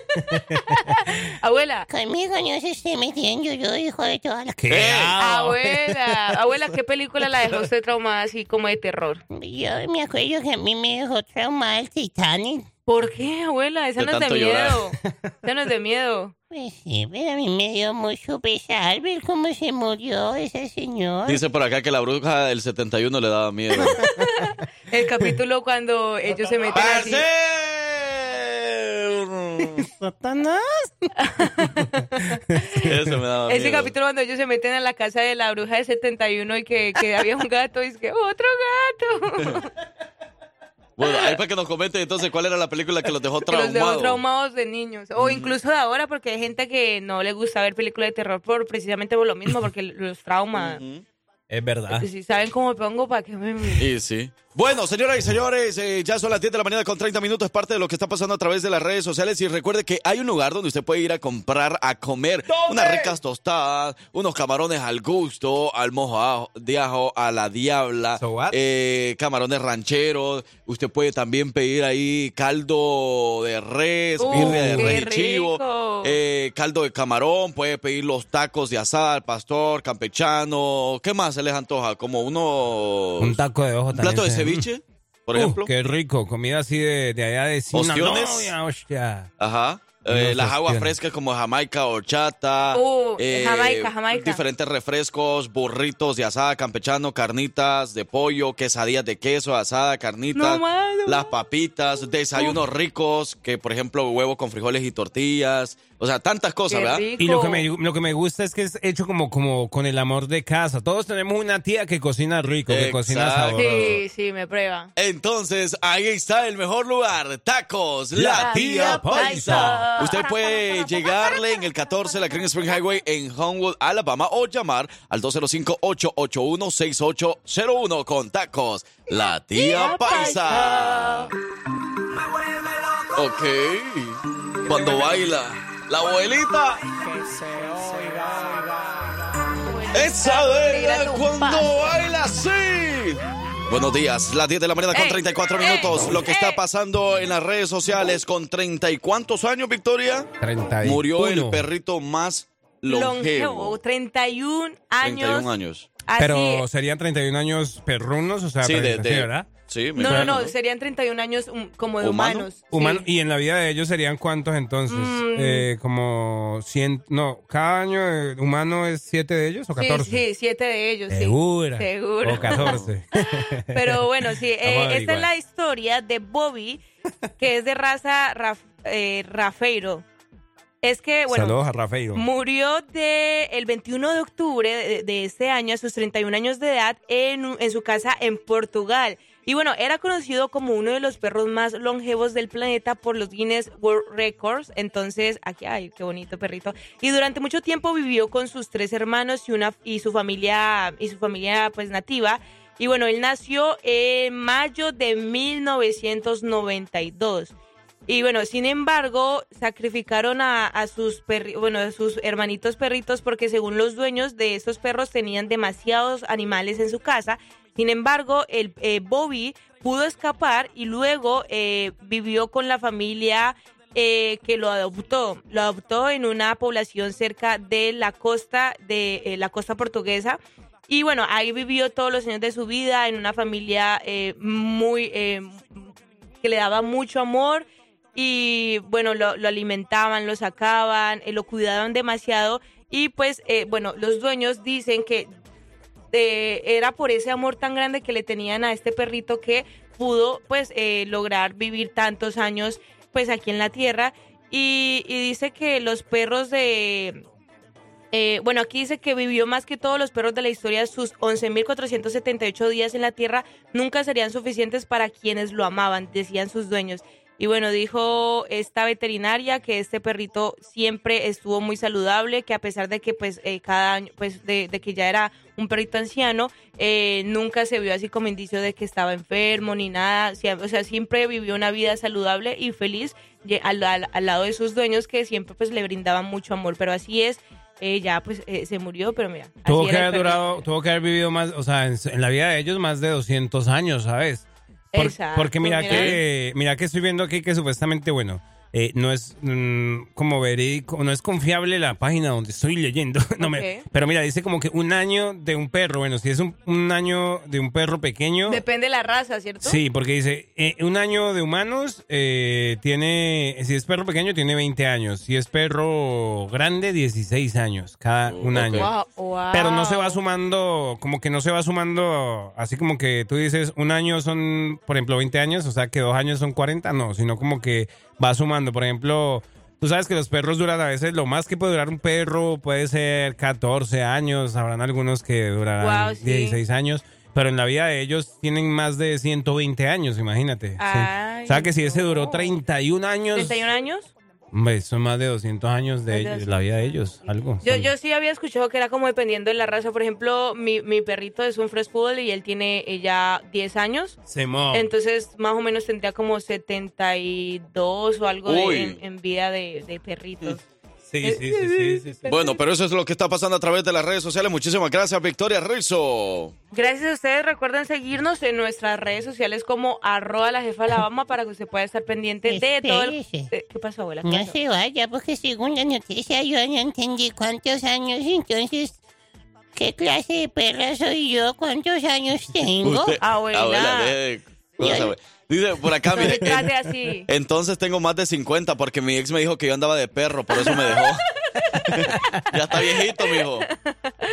Abuela. Conmigo no se esté metiendo, yo hijo de todas las... ¿Qué? Abuela, abuela, ¿qué película la dejó usted traumada así como de terror? Yo me acuerdo que a mí me dejó traumada el Titanic. ¿Por qué, abuela? Esa De no es de miedo. Esa no es de miedo. Pues sí, pero a mí me dio mucho pesar ver cómo se murió esa señora. Dice por acá que la bruja del 71 le daba miedo. El capítulo cuando ellos se meten así. ¡Satanás! Eso me daba Ese miedo. capítulo cuando ellos se meten a la casa de la bruja de 71 y que, que había un gato y es que otro gato. Bueno, ahí para que nos comenten entonces cuál era la película que los dejó que los dejó traumados. traumados de niños. O incluso de ahora porque hay gente que no le gusta ver películas de terror por precisamente por lo mismo, porque los trauma. Es verdad. Si saben cómo pongo, ¿para qué me...? Y sí. Bueno, señoras y señores, eh, ya son las 10 de la mañana con 30 minutos. Es parte de lo que está pasando a través de las redes sociales. Y recuerde que hay un lugar donde usted puede ir a comprar, a comer unas ricas tostadas, unos camarones al gusto, al mojo de ajo, a la diabla, eh, camarones rancheros. Usted puede también pedir ahí caldo de res, Uh, birria de res y chivo, eh, caldo de camarón. Puede pedir los tacos de asada al pastor, campechano. ¿Qué más se les antoja? Como uno... Un taco de ojo ¿Un también. plato de ceviche, por Uh, ejemplo? qué rico. Comida así de, de allá de Ostiones. Sinaloa, hostia. Ajá. Eh, las aguas frescas como Jamaica, horchata. Uh, Jamaica, Jamaica. Diferentes refrescos, burritos de asada campechano, carnitas de pollo, quesadillas de queso, asada, carnitas. No, las papitas, desayunos ricos, que por ejemplo huevo con frijoles y tortillas. O sea, tantas cosas, ¿verdad? Y lo que, me, lo que me gusta es que es hecho como, como con el amor de casa. Todos tenemos una tía que cocina rico, que cocina sabroso. Sí, sí, me prueba. Entonces, ahí está el mejor lugar, Tacos, la, La tía Tía Paisa. Paisa. Usted puede llegarle en el 14 de la Green Spring Highway en Homewood, Alabama, o llamar al 205-881-6801 con Tacos, la tía Paisa. Ok, cuando baila la abuelita. Esa verga cuando baila así. Buenos días, las 10 de la mañana con Ey, 34 ey, minutos. Lo que está pasando en las redes sociales con 30 y cuántos años, Victoria? 31. Murió el perrito más longevo. Longevo, 31 años. 31 años. Así Pero es. serían 31 años perrunos, o sea, Sí, de- ¿verdad? Sí, me No, no, no, serían 31 años um, como de ¿Humano? humanos. sí. Humano- Y en la vida de ellos serían cuántos entonces? Mm. Eh, como 100, no, cada año eh, humano es 7 de ellos o Sí, 14. sí, siete de ellos, sí. Segura. Seguro. O 14. Pero bueno, sí, eh, esta es la historia de Bobby, que es de raza raf, eh, rafeiro. Es que, bueno, Saludos a Rafael. murió de, el 21 de octubre de, de este año, a sus 31 años de edad, en, en su casa en Portugal. Y bueno, era conocido como uno de los perros más longevos del planeta por los Guinness World Records. Entonces, aquí, ay, qué bonito perrito. Y durante mucho tiempo vivió con sus tres hermanos y, una, y su familia, y su familia pues nativa. Y bueno, él nació en mayo de 1992. Y bueno, sin embargo, sacrificaron a, sus bueno, sus hermanitos perritos porque según los dueños de estos perros tenían demasiados animales en su casa. Sin embargo, el eh, Bobby pudo escapar y luego eh, vivió con la familia eh, que lo adoptó. Lo adoptó en una población cerca de la costa de eh, la costa portuguesa. Y bueno, ahí vivió todos los años de su vida en una familia eh, muy eh, que le daba mucho amor y bueno, lo, lo alimentaban, lo sacaban, lo cuidaban demasiado y pues bueno, los dueños dicen que eh, era por ese amor tan grande que le tenían a este perrito que pudo pues eh, lograr vivir tantos años pues aquí en la tierra Y, dice que los perros de... eh, bueno, aquí dice que vivió más que todos los perros de la historia. Sus 11.478 días en la Tierra nunca serían suficientes para quienes lo amaban, decían sus dueños. Y bueno, dijo esta veterinaria que este perrito siempre estuvo muy saludable, que a pesar de que pues eh, cada año, pues de, de que ya era un perrito anciano, eh, nunca se vio así como indicio de que estaba enfermo ni nada. O sea, siempre vivió una vida saludable y feliz al, al- al lado de sus dueños que siempre pues le brindaban mucho amor. Pero así es, eh, ya pues eh, se murió, pero mira. Tuvo que haber durado, tuvo que haber vivido más, o sea, en, en la vida de ellos más de 200 años, ¿sabes? Por- porque mira, mira. que mira que estoy viendo aquí que supuestamente, bueno, eh, no es mm, como verídico, no es confiable la página donde estoy leyendo. no me, pero mira, dice como que un año de un perro, bueno, si es un, un año de un perro pequeño, Depende de la raza, ¿cierto? Sí, porque dice, eh, un año de humanos eh, tiene, si es perro pequeño tiene 20 años, si es perro grande 16 años, cada un año. Wow, wow. Pero no se va sumando, como que no se va sumando, así como que tú dices, un año son, por ejemplo, 20 años, o sea que dos años son 40, no, sino como que va sumando. Por ejemplo, tú sabes que los perros duran a veces, lo más que puede durar un perro puede ser 14 años, habrán algunos que durarán Wow, sí. 16 años. Pero en la vida de ellos tienen más de 120 años, imagínate. Sí. Ay, o sea que si ese duró 31 años, ¿31 años? Hombre, son más de 200 años de, de la vida de ellos, algo. Yo, yo sí había escuchado que era como dependiendo de la raza. Por ejemplo, mi, mi perrito es un Fresh Poodle y él tiene ya 10 años. Simón. Entonces, más o menos tendría como 72 o algo de- en, en vida de, de perritos. Sí, sí, sí, sí, sí, sí. Bueno, pero eso es lo que está pasando a través de las redes sociales. Muchísimas gracias, Victoria Rizzo. Gracias a ustedes. Recuerden seguirnos en nuestras redes sociales como arroba la jefa Alabama para que usted pueda estar pendiente de todo el... ¿Qué pasó, abuela? ¿Qué No pasó? se vaya, porque según la noticia yo no entendí cuántos años, entonces, ¿qué clase de perra soy yo? ¿Cuántos años tengo? Usted- abuela, deje de. Dice por acá, mire. así. entonces tengo más de 50 porque mi ex me dijo que yo andaba de perro, por eso me dejó. ya está viejito, mijo.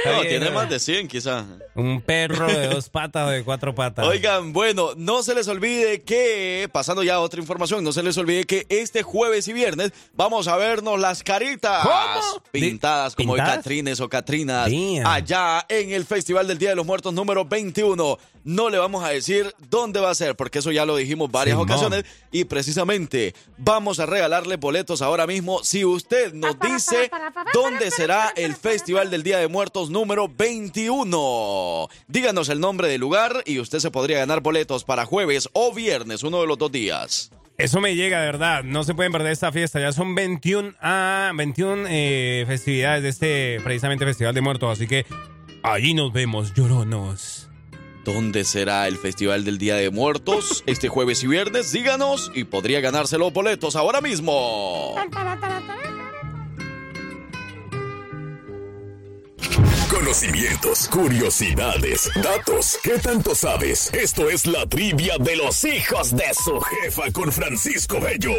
No, tiene ¿no? más de 100 quizás. Un perro de dos patas o de cuatro patas. Oigan, bueno, no se les olvide que, pasando ya a otra información, no se les olvide que este jueves y viernes vamos a vernos las caritas ¿Cómo? pintadas como de. Catrines o Catrinas Damn. allá en el Festival del Día de los Muertos número 21. No le vamos a decir dónde va a ser, porque eso ya lo dijimos varias ocasiones y precisamente vamos a regalarle boletos ahora mismo si usted nos dice dónde será el Festival del Día de Muertos número 21. Díganos el nombre del lugar y usted se podría ganar boletos para jueves o viernes, uno de los dos días. Eso me llega, de verdad. No se pueden perder esta fiesta. Ya son 21, ah, 21 eh, festividades de este precisamente Festival de Muertos. Así que allí nos vemos, lloronos. ¿Dónde será el Festival del Día de Muertos este jueves y viernes? Díganos y podría ganarse los boletos ahora mismo. Conocimientos, curiosidades, datos. ¿Qué tanto sabes? Esto es la trivia de los hijos de su jefa con Francisco Bello.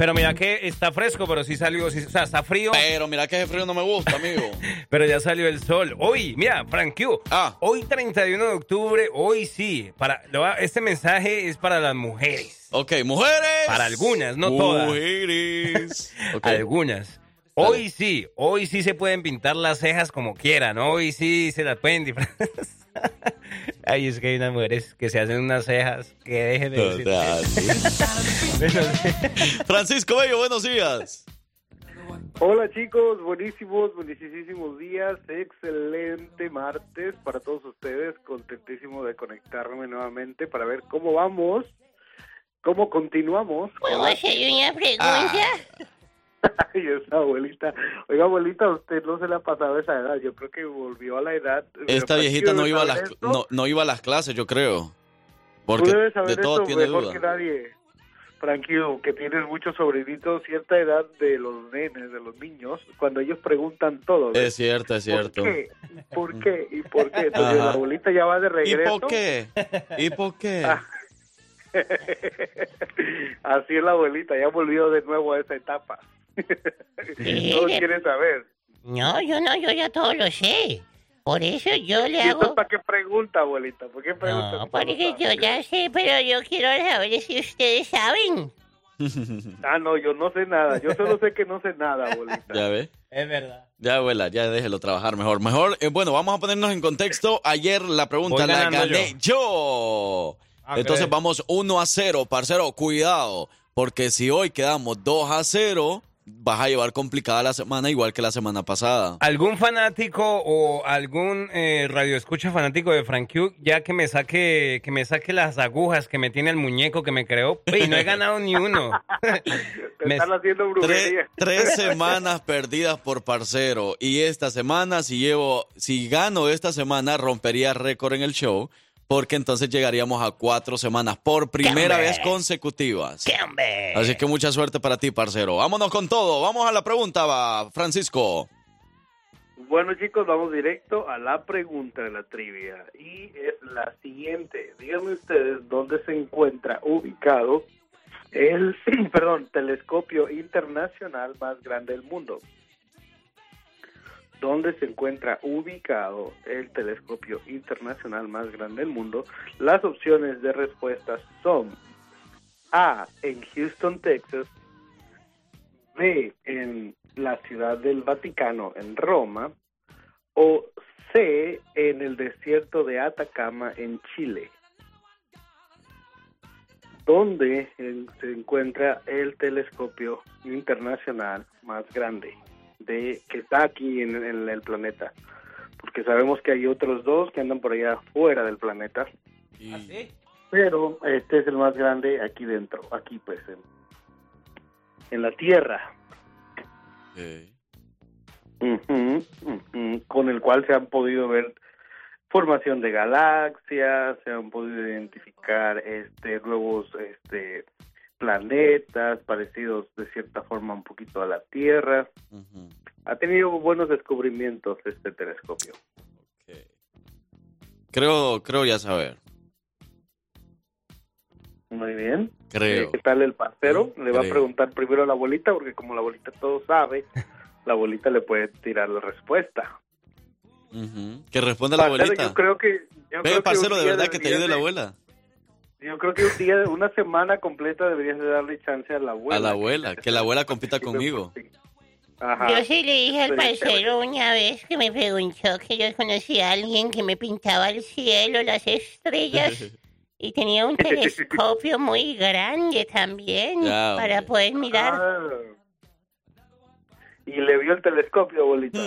Pero mira que está fresco, pero sí salió, sí- o sea, está frío. Pero mira que ese frío no me gusta, amigo. Pero ya salió el sol. Hoy, mira, Frank Q, Ah. hoy 31 de octubre, hoy sí. Para, este mensaje es para las mujeres. Ok, mujeres. Para algunas, no todas. Mujeres. Ok. Algunas. Hoy sí, hoy sí se pueden pintar las cejas como quieran. Hoy sí se las pueden disfrazar. Ay, es que hay unas mujeres que se hacen unas cejas que dejen de decir. Total. Francisco Bello, buenos días. Hola chicos, buenísimos, buenísimos días, excelente martes para todos ustedes, contentísimo de conectarme nuevamente para ver cómo vamos, cómo continuamos. con ¿Puedo hacer una pregunta? Ah. Ay, esa abuelita, oiga abuelita, usted no se le ha pasado esa edad, yo creo que volvió a la edad. Esta viejita no ¿debes iba a las no, no iba a las clases, yo creo. Tú Porque debes saber de todo esto tiene mejor duda. que nadie. Tranquilo, que tienes muchos sobrinitos, cierta edad de los nenes, de los niños, cuando ellos preguntan todo. ¿ves? Es cierto, es cierto. ¿Por qué? ¿Por qué? ¿Y por qué? Entonces Ajá. la abuelita ya va de ¿Y regreso. por qué? ¿Y por qué? Ah. Así es la abuelita, ya volvió de nuevo a esa etapa. Todos quieren saber. No, yo no, yo ya todo lo sé. Por eso yo le ¿Y eso hago... para qué pregunta, abuelita? ¿Por qué pregunta? No, porque yo ya sé, pero yo quiero saber si ustedes saben. Ah, no, yo no sé nada. Yo solo sé que no sé nada, abuelita. ¿Ya ve? Es verdad. Ya, abuela, ya déjelo trabajar mejor. Mejor, eh, bueno, vamos a ponernos en contexto. Ayer la pregunta Voy la gané yo. Ah, Entonces vamos 1 a 0, parcero. Cuidado, porque si hoy quedamos 2 a 0, vas a llevar complicada la semana igual que la semana pasada. ¿Algún fanático o algún eh, radioescucha fanático de Frank Hugh ya que me saque que me saque las agujas que me tiene el muñeco que me creó? Y no he ganado ni uno. Te Me- están haciendo Tres, brujería. tres semanas perdidas por parcero. Y esta semana, si llevo, si gano esta semana, rompería récord en el show. Porque entonces llegaríamos a cuatro semanas por primera vez consecutivas. ¡Qué hombre! Así que mucha suerte para ti, parcero. Vámonos con todo. Vamos a la pregunta, va, Francisco. Bueno, chicos, vamos directo a la pregunta de la trivia. Y es la siguiente. Díganme ustedes dónde se encuentra ubicado el, perdón, telescopio internacional más grande del mundo. ¿Dónde se encuentra ubicado el telescopio internacional más grande del mundo? Las opciones de respuestas son A, en Houston, Texas, B, en la ciudad del Vaticano, en Roma, o C, en el desierto de Atacama, en Chile. ¿Dónde eh, se encuentra el telescopio internacional más grande de que está aquí en, en el planeta? Porque sabemos que hay otros dos que andan por allá fuera del planeta, pero este es el más grande aquí dentro, aquí pues en, en la Tierra. Con el cual se han podido ver formación de galaxias, se han podido identificar este nuevos este planetas parecidos de cierta forma un poquito a la Tierra. Ha tenido buenos descubrimientos este telescopio. Creo, creo ya saber. Muy bien. Creo. ¿Qué tal el parcero? Le va a preguntar primero a la abuelita, porque como la abuelita todo sabe, la abuelita le puede tirar la respuesta. Ujú. Que responda la abuelita. Yo creo que. Yo Ve, parcero, de verdad que te ayude la abuela. Yo creo que un día, una semana completa deberías de darle chance a la abuela. A la abuela. Que la abuela compita conmigo. Ajá. Yo sí le dije al parcero una vez que me preguntó que yo conocía a alguien que me pintaba el cielo, las estrellas, y tenía un telescopio muy grande también Ya, para hombre. poder mirar. Ah. Y le vio el telescopio, abuelita.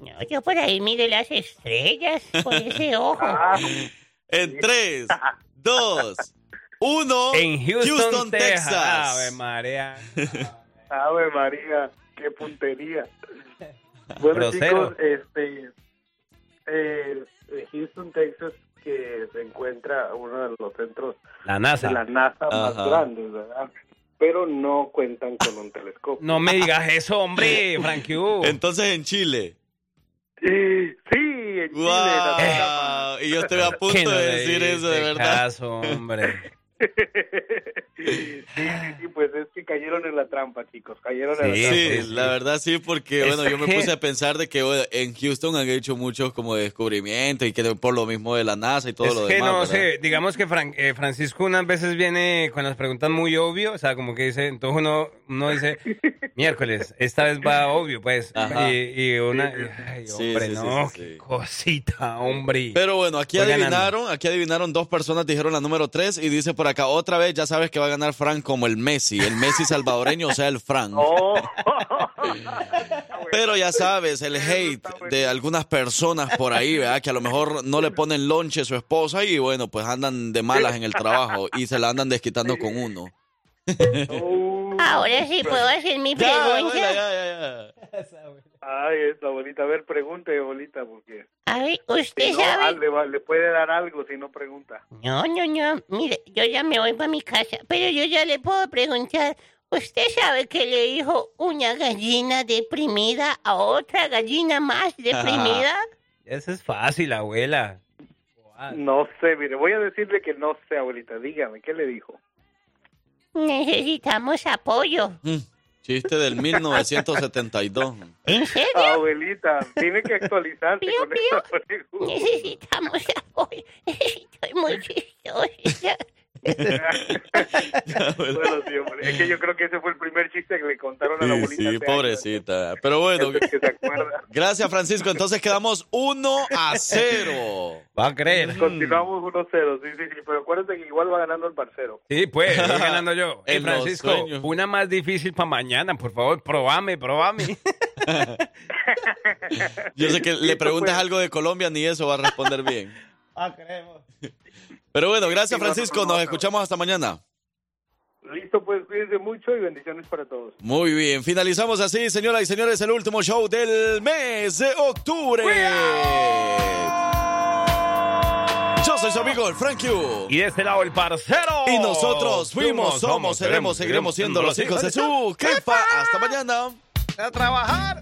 No, yo por ahí mire las estrellas con ese ojo. Ah. En 3, 2, 1. En Houston, Texas. Texas. Ave María. Ave María, qué puntería. Bueno, chicos, este, eh, Houston, Texas, que se encuentra uno de los centros La NASA. de la NASA más grandes, ¿verdad? Pero no cuentan con un telescopio. No me digas eso, hombre, Frank Hugh. Entonces en Chile. Sí, en Chile. Wow. Y yo estoy a punto de decir eso, de verdad. caso, hombre. Sí, sí, sí, pues es que cayeron en la trampa, chicos. Cayeron en la Sí, trampa. la verdad sí, porque Es bueno, yo me puse a pensar de que bueno, en Houston han hecho muchos como descubrimientos y que por lo mismo de la NASA y todo es lo que demás. no sé, digamos que Fran- eh, Francisco unas veces viene con las preguntas muy obvio, o sea, como que dice, entonces uno, uno dice, miércoles, esta vez va obvio, pues, Ajá. y, y una, ay, Sí, hombre, sí, sí, no, sí, qué sí. cosita, hombre. Pero bueno, aquí Voy ganando. adivinaron, aquí adivinaron dos personas, dijeron la número tres y dice por acá, otra vez ya sabes que va a ganar Frank como el Messi, el Messi salvadoreño, o sea, el Frank. Oh. Pero ya sabes, el hate de algunas personas por ahí, ¿verdad? Que a lo mejor no le ponen lonche a su esposa y bueno, pues andan de malas en el trabajo y se la andan desquitando con uno. Ahora sí puedo hacer mi Ya, pregunta. abuela, ya, ya, Ay, esta abuelita. A ver, pregunte, abuelita, porque... A ver, usted si no, sabe. ah, le, va- le puede dar algo si no pregunta. No, no, no. Mire, yo ya me voy para mi casa, pero yo ya le puedo preguntar. ¿Usted sabe que le dijo una gallina deprimida a otra gallina más deprimida? Eso es fácil, abuela. No sé, mire, voy a decirle que no sé, abuelita. Dígame, ¿qué le dijo? Necesitamos apoyo. Chiste del 1972. ¿En serio? Abuelita, tiene que actualizarse Pío, con pío. esta pregunta. Necesitamos apoyo. Estoy muy chistosa. Bueno, sí, hombre. Es que yo creo que ese fue el primer chiste que le contaron a la abuelita. sí, hace pobrecita. Pero bueno, que gracias Francisco. Entonces quedamos 1 a 0. Va a creer. Continuamos 1-0, sí, sí, sí. Pero acuérdate que igual va ganando el parcero. Sí, pues, voy ganando yo. Eh, En los Francisco, una más difícil para mañana, por favor, probame, probame. Yo sé que le preguntas algo de Colombia, ni eso va a responder bien. Ah, creemos. Pero bueno, gracias Francisco. no, no, Nos no. escuchamos hasta mañana. Listo, pues cuídense mucho y bendiciones para todos. Muy bien, finalizamos así, señoras y señores, el último show del mes de octubre. Yo soy su amigo el Frank Q. Y de este lado el parcero. Y nosotros fuimos, somos, seremos, seguiremos siendo los hijos de su jefa. Hasta mañana. A trabajar.